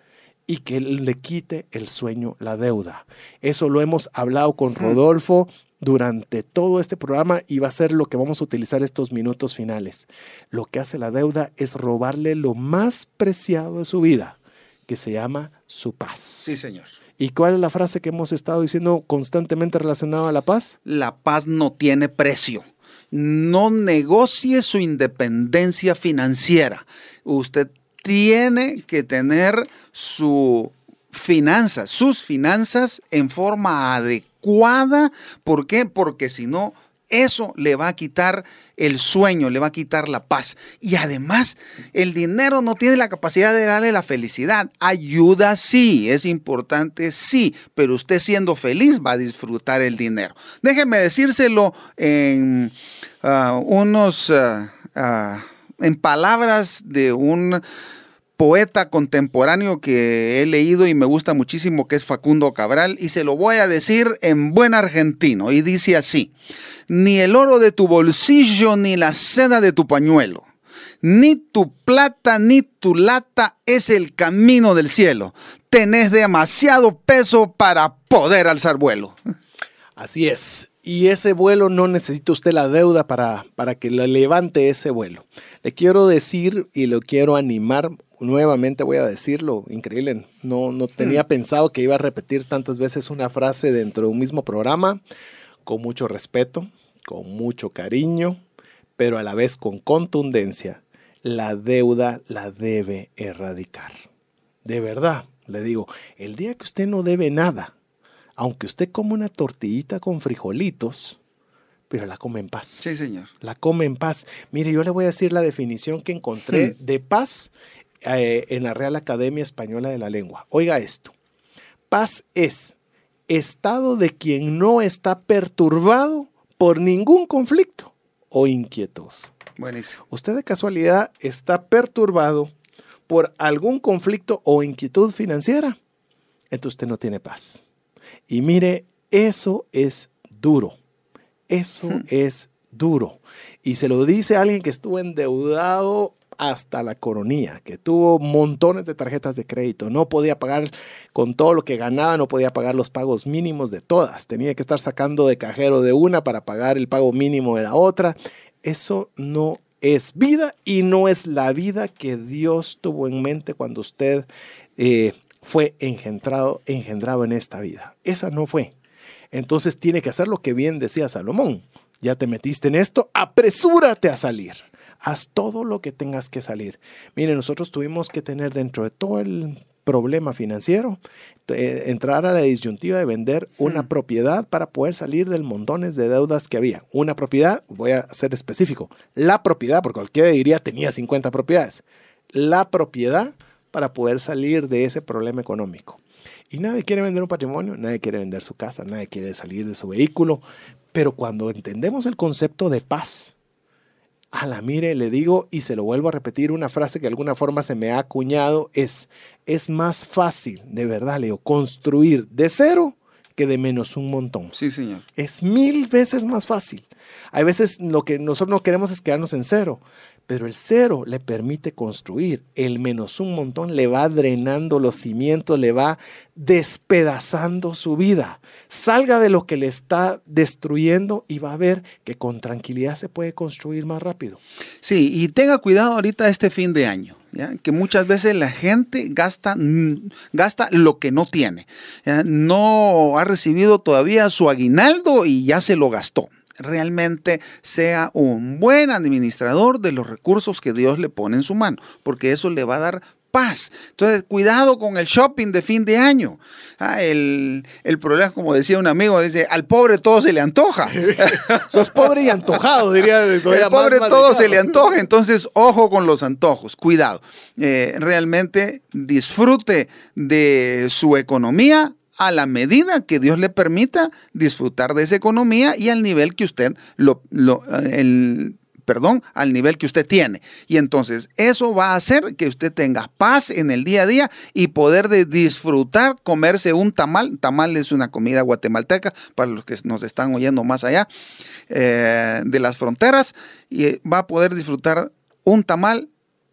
y que le quite el sueño, la deuda. Eso lo hemos hablado con Rodolfo durante todo este programa y va a ser lo que vamos a utilizar estos minutos finales. Lo que hace la deuda es robarle lo más preciado de su vida, que se llama su paz. Sí, señor. ¿Y cuál es la frase que hemos estado diciendo constantemente relacionada a la paz? La paz no tiene precio. No negocie su independencia financiera. Usted tiene que tener su finanzas, sus finanzas en forma adecuada. ¿Por qué? Porque si no, eso le va a quitar el sueño, le va a quitar la paz. Y además, el dinero no tiene la capacidad de darle la felicidad. Ayuda sí, es importante sí, pero usted siendo feliz va a disfrutar el dinero. Déjeme decírselo en uh, unos, uh, uh, en palabras de un poeta contemporáneo que he leído y me gusta muchísimo, que es Facundo Cabral, y se lo voy a decir en buen argentino, y dice así, ni el oro de tu bolsillo, ni la seda de tu pañuelo, ni tu plata, ni tu lata es el camino del cielo. Tenés demasiado peso para poder alzar vuelo. Así es. Y ese vuelo no necesita usted la deuda para, para que le levante ese vuelo. Le quiero decir y lo quiero animar nuevamente voy a decirlo, increíble, no, no tenía mm. pensado que iba a repetir tantas veces una frase dentro de un mismo programa, con mucho respeto, con mucho cariño, pero a la vez con contundencia, la deuda la debe erradicar. De verdad, le digo, el día que usted no debe nada, aunque usted come una tortillita con frijolitos, pero la come en paz. Sí, señor. La come en paz. Mire, yo le voy a decir la definición que encontré Hmm. de paz eh, en la Real Academia Española de la Lengua. Oiga esto. Paz es estado de quien no está perturbado por ningún conflicto o inquietud. Buenísimo. Usted de casualidad está perturbado por algún conflicto o inquietud financiera, entonces usted no tiene paz. Y mire, eso es duro. Eso es duro. Y se lo dice alguien que estuvo endeudado hasta la coronilla, que tuvo montones de tarjetas de crédito, no podía pagar con todo lo que ganaba, no podía pagar los pagos mínimos de todas, tenía que estar sacando de cajero de una para pagar el pago mínimo de la otra. Eso no es vida y no es la vida que Dios tuvo en mente cuando usted eh, fue engendrado, engendrado en esta vida. Esa no fue. Entonces tiene que hacer lo que bien decía Salomón. Ya te metiste en esto, apresúrate a salir. Haz todo lo que tengas que salir. Mire, nosotros tuvimos que tener dentro de todo el problema financiero, eh, entrar a la disyuntiva de vender una propiedad para poder salir del montones de deudas que había. Una propiedad, voy a ser específico, la propiedad, porque cualquiera diría tenía 50 propiedades. La propiedad para poder salir de ese problema económico. Y nadie quiere vender un patrimonio, nadie quiere vender su casa, nadie quiere salir de su vehículo, pero cuando entendemos el concepto de paz, a la mire, le digo y se lo vuelvo a repetir, una frase que de alguna forma se me ha acuñado es, es más fácil, de verdad, Leo, construir de cero que de menos un montón. Sí, señor. Es mil veces más fácil. Hay veces lo que nosotros no queremos es quedarnos en cero, pero el cero le permite construir. El menos un montón le va drenando los cimientos, le va despedazando su vida. Salga de lo que le está destruyendo y va a ver que con tranquilidad se puede construir más rápido. Sí, y tenga cuidado ahorita este fin de año. ¿ya? que muchas veces la gente gasta, mm, gasta lo que no tiene. No ha recibido todavía su aguinaldo y ya se lo gastó. Realmente sea un buen administrador de los recursos que Dios le pone en su mano, porque eso le va a dar paz. Entonces, cuidado con el shopping de fin de año. Ah, el, el, problema, como decía un amigo, dice, al pobre todo se le antoja. Sos pobre y antojado, diría. El pobre todo se le antoja, entonces ojo con los antojos, cuidado. Eh, realmente disfrute de su economía a la medida que Dios le permita disfrutar de esa economía y al nivel que usted lo, lo el, perdón, al nivel que usted tiene. Y entonces eso va a hacer que usted tenga paz en el día a día y poder de disfrutar comerse un tamal. Tamal es una comida guatemalteca para los que nos están oyendo más allá eh, de las fronteras y va a poder disfrutar un tamal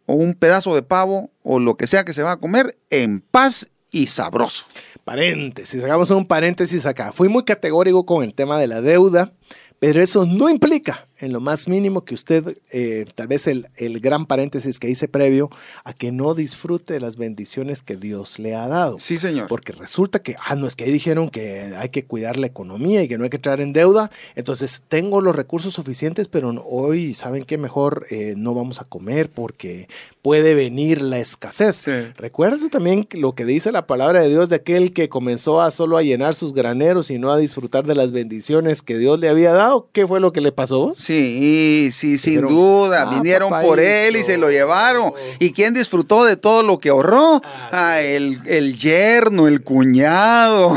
o un pedazo de pavo o lo que sea que se va a comer en paz y sabroso. Paréntesis, hagamos un paréntesis acá. Fui muy categórico con el tema de la deuda, pero eso no implica en lo más mínimo que usted, eh, tal vez el, el, gran paréntesis que hice previo, a que no disfrute de las bendiciones que Dios le ha dado. Sí, señor. Porque resulta que, ah, no es que ahí dijeron que hay que cuidar la economía y que no hay que entrar en deuda. Entonces, tengo los recursos suficientes, pero hoy, ¿saben qué? Mejor eh, no vamos a comer porque puede venir la escasez. Sí. Recuérdense también lo que dice la palabra de Dios de aquel que comenzó a solo a llenar sus graneros y no a disfrutar de las bendiciones que Dios le había dado. ¿Qué fue lo que le pasó? Sí, sí, sin duda. Ah, Vinieron por él y se lo llevaron. ¿Y quién disfrutó de todo lo que ahorró? Ah, ah el, el, yerno, el cuñado.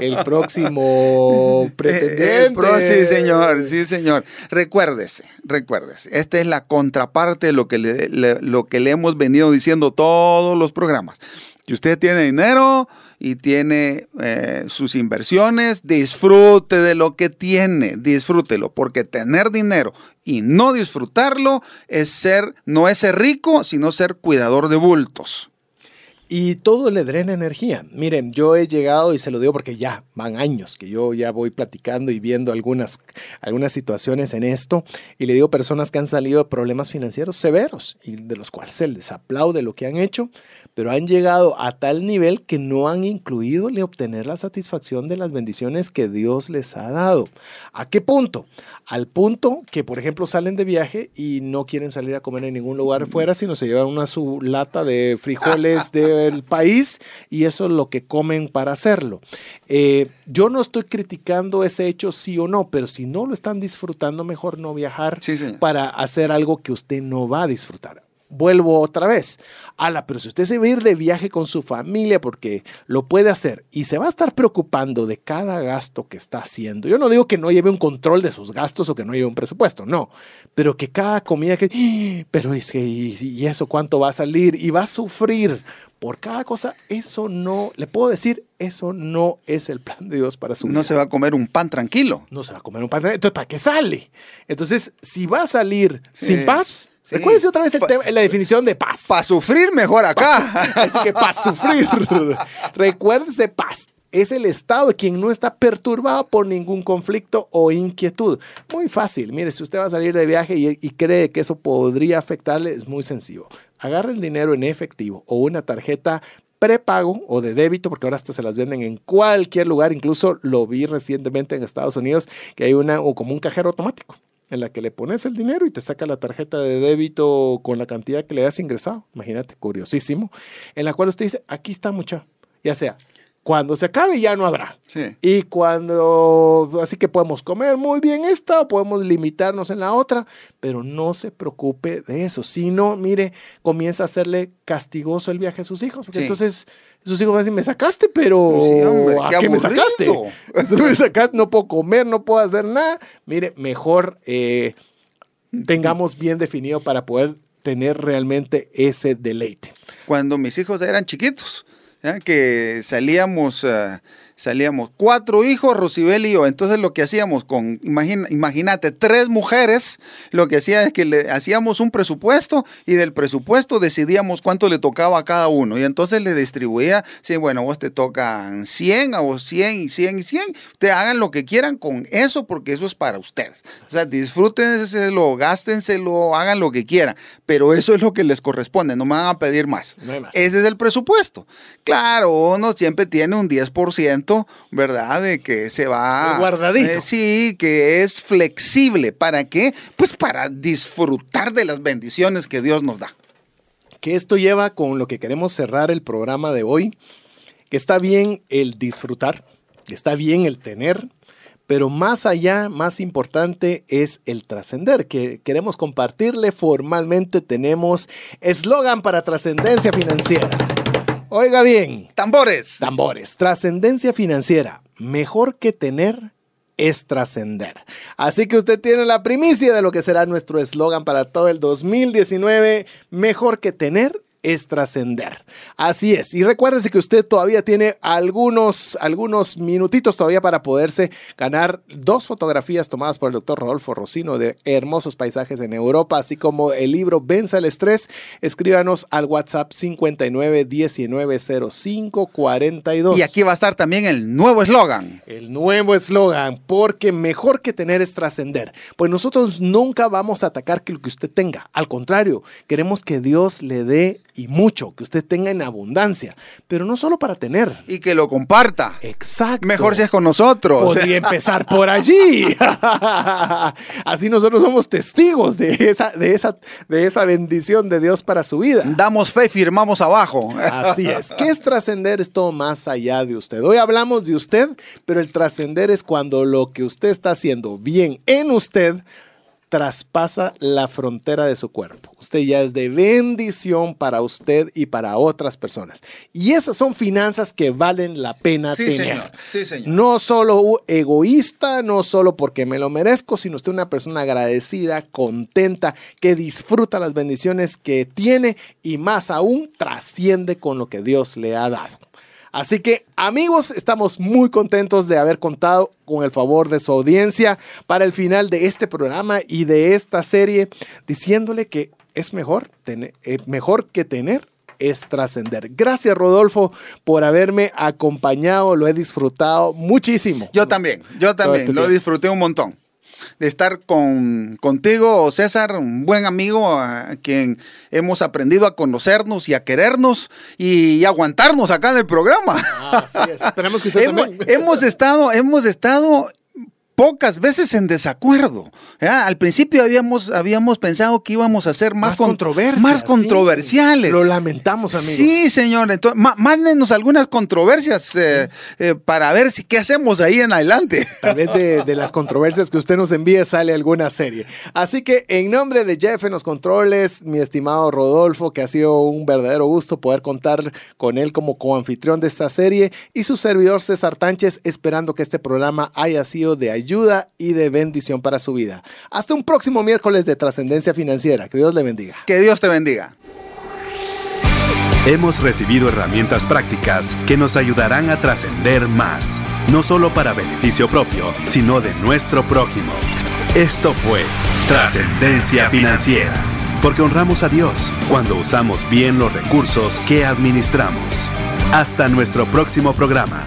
El próximo pretendiente. El pro, sí, señor, sí, señor. Recuérdese, recuérdese. Esta es la contraparte de lo que le, le, lo que le hemos venido diciendo todos los programas. Si usted tiene dinero y tiene eh, sus inversiones, disfrute de lo que tiene, disfrútelo, porque tener dinero y no disfrutarlo es ser, no es ser rico, sino ser cuidador de bultos. Y todo le drena energía. Miren, yo he llegado, y se lo digo porque ya van años que yo ya voy platicando y viendo algunas, algunas situaciones en esto, y le digo personas que han salido de problemas financieros severos, y de los cuales se les aplaude lo que han hecho, pero han llegado a tal nivel que no han incluido el obtener la satisfacción de las bendiciones que Dios les ha dado. ¿A qué punto? Al punto que, por ejemplo, salen de viaje y no quieren salir a comer en ningún lugar fuera, sino se llevan una su lata de frijoles de el país y eso es lo que comen para hacerlo. Eh, yo no estoy criticando ese hecho sí o no, pero si no lo están disfrutando, mejor no viajar Sí, para hacer algo que usted no va a disfrutar. Vuelvo otra vez. Ala, pero si usted se va a ir de viaje con su familia porque lo puede hacer y se va a estar preocupando de cada gasto que está haciendo. Yo no digo que no lleve un control de sus gastos o que no lleve un presupuesto, no. Pero que cada comida que... "Ah, Pero es que, ¿y, y eso cuánto va a salir? Y va a sufrir por cada cosa. Eso no, le puedo decir, eso no es el plan de Dios para su vida No se va a comer un pan tranquilo. no se va a comer un pan. Entonces, ¿para qué sale? Entonces, si va a salir Sí. sin paz, Sí. recuérdese otra vez el Pa- tema- la definición de paz. Para sufrir mejor acá. Así que paz, sufrir. Recuérdese paz. Es el estado quien no está perturbado por ningún conflicto o inquietud. Muy fácil. Mire, si usted va a salir de viaje y, y cree que eso podría afectarle, es muy sencillo. Agarre el dinero en efectivo o una tarjeta prepago o de débito, porque ahora hasta se las venden en cualquier lugar. Incluso lo vi recientemente en Estados Unidos, que hay una o como un cajero automático en la que le pones el dinero y te saca la tarjeta de débito con la cantidad que le has ingresado. Imagínate, curiosísimo. En la cual usted dice, aquí está mucha. Ya sea, cuando se acabe ya no habrá. Sí. Y cuando, así que podemos comer muy bien esta o podemos limitarnos en la otra, pero no se preocupe de eso. Si no, mire, comienza a hacerle castigoso el viaje a sus hijos. Porque Sí. entonces sus hijos van a decir, me sacaste, pero Sí, hombre, ¿a qué qué me sacaste? Me sacaste, no puedo comer, no puedo hacer nada. Mire, mejor eh, tengamos bien definido para poder tener realmente ese deleite. Cuando mis hijos eran chiquitos, ¿ya? que salíamos, eh, salíamos cuatro hijos, Rosibel y yo. Entonces lo que hacíamos con, imagina, imagínate, tres mujeres, lo que hacía es que le hacíamos un presupuesto y del presupuesto decidíamos cuánto le tocaba a cada uno. Y entonces le distribuía, sí, bueno, vos te tocan 100, a vos 100 y 100 y 100. Te hagan lo que quieran con eso porque eso es para ustedes. O sea, disfrútenselo, gástenselo, hagan lo que quieran. Pero eso es lo que les corresponde, no me van a pedir más. No más. Ese es el presupuesto. Claro, uno siempre tiene un 10%, ¿verdad? De que se va... El guardadito. Eh, sí, que es flexible. ¿Para qué? Pues para disfrutar de las bendiciones que Dios nos da. que esto lleva con lo que queremos cerrar el programa de hoy, que está bien el disfrutar, que está bien el tener, pero más allá, más importante es el trascender, que queremos compartirle formalmente. Tenemos eslogan para trascendencia financiera. Oiga bien, Tambores. tambores, trascendencia financiera, mejor que tener es trascender. Así que usted tiene la primicia de lo que será nuestro eslogan para todo el 2019, mejor que tener es trascender. Así es. Y recuérdese que usted todavía tiene algunos, algunos minutitos todavía para poderse ganar dos fotografías tomadas por el doctor Rodolfo Rocino de hermosos paisajes en Europa, así como el libro Venza el Estrés. Escríbanos al WhatsApp 59 19 05 42. Y aquí va a estar también el nuevo eslogan. El nuevo eslogan, porque mejor que tener es trascender. Pues nosotros nunca vamos a atacar que lo que usted tenga. Al contrario, queremos que Dios le dé y mucho, que usted tenga en abundancia, pero no solo para tener. Y que lo comparta. Exacto. Mejor si es con nosotros. Podría empezar por allí. Así nosotros somos testigos de esa, de, esa, de esa bendición de Dios para su vida. Damos fe, firmamos abajo. Así es. ¿Qué es trascender? Es todo más allá de usted. Hoy hablamos de usted, pero el trascender es cuando lo que usted está haciendo bien en usted traspasa la frontera de su cuerpo. Usted ya es de bendición para usted y para otras personas. Y esas son finanzas que valen la pena Sí, tener. señor. Sí, señor. No solo egoísta, no solo porque me lo merezco, sino usted una persona agradecida, contenta, que disfruta las bendiciones que tiene y más aún trasciende con lo que Dios le ha dado. Así que amigos, estamos muy contentos de haber contado con el favor de su audiencia para el final de este programa y de esta serie, diciéndole que es mejor, tener, eh, mejor que tener es trascender. Gracias Rodolfo por haberme acompañado, lo he disfrutado muchísimo. Yo también, yo Todo también. este lo tiempo. disfruté un montón. De estar con, contigo, César, un buen amigo a quien hemos aprendido a conocernos y a querernos y, aguantarnos acá en el programa. Así es. Esperemos que usted hemos, también. hemos estado, hemos estado pocas veces en desacuerdo. Al principio habíamos, habíamos pensado que íbamos a ser más, más, más controversiales. Lo lamentamos, amigos. Sí, señor. Entonces, mándenos algunas controversias eh, eh, para ver si qué hacemos ahí en adelante. Tal vez de, de, las controversias que usted nos envíe sale alguna serie. Así que en nombre de Jeff en los controles, mi estimado Rodolfo, que ha sido un verdadero gusto poder contar con él como coanfitrión de esta serie, y su servidor César Tánchez, esperando que este programa haya sido de ayuda ayuda y de bendición para su vida. Hasta un próximo miércoles de trascendencia financiera. Que Dios le bendiga. Que Dios te bendiga. Hemos recibido herramientas prácticas que nos ayudarán a trascender más, no solo para beneficio propio, sino de nuestro prójimo. Esto fue Trascendencia Financiera, porque honramos a Dios cuando usamos bien los recursos que administramos. Hasta nuestro próximo programa.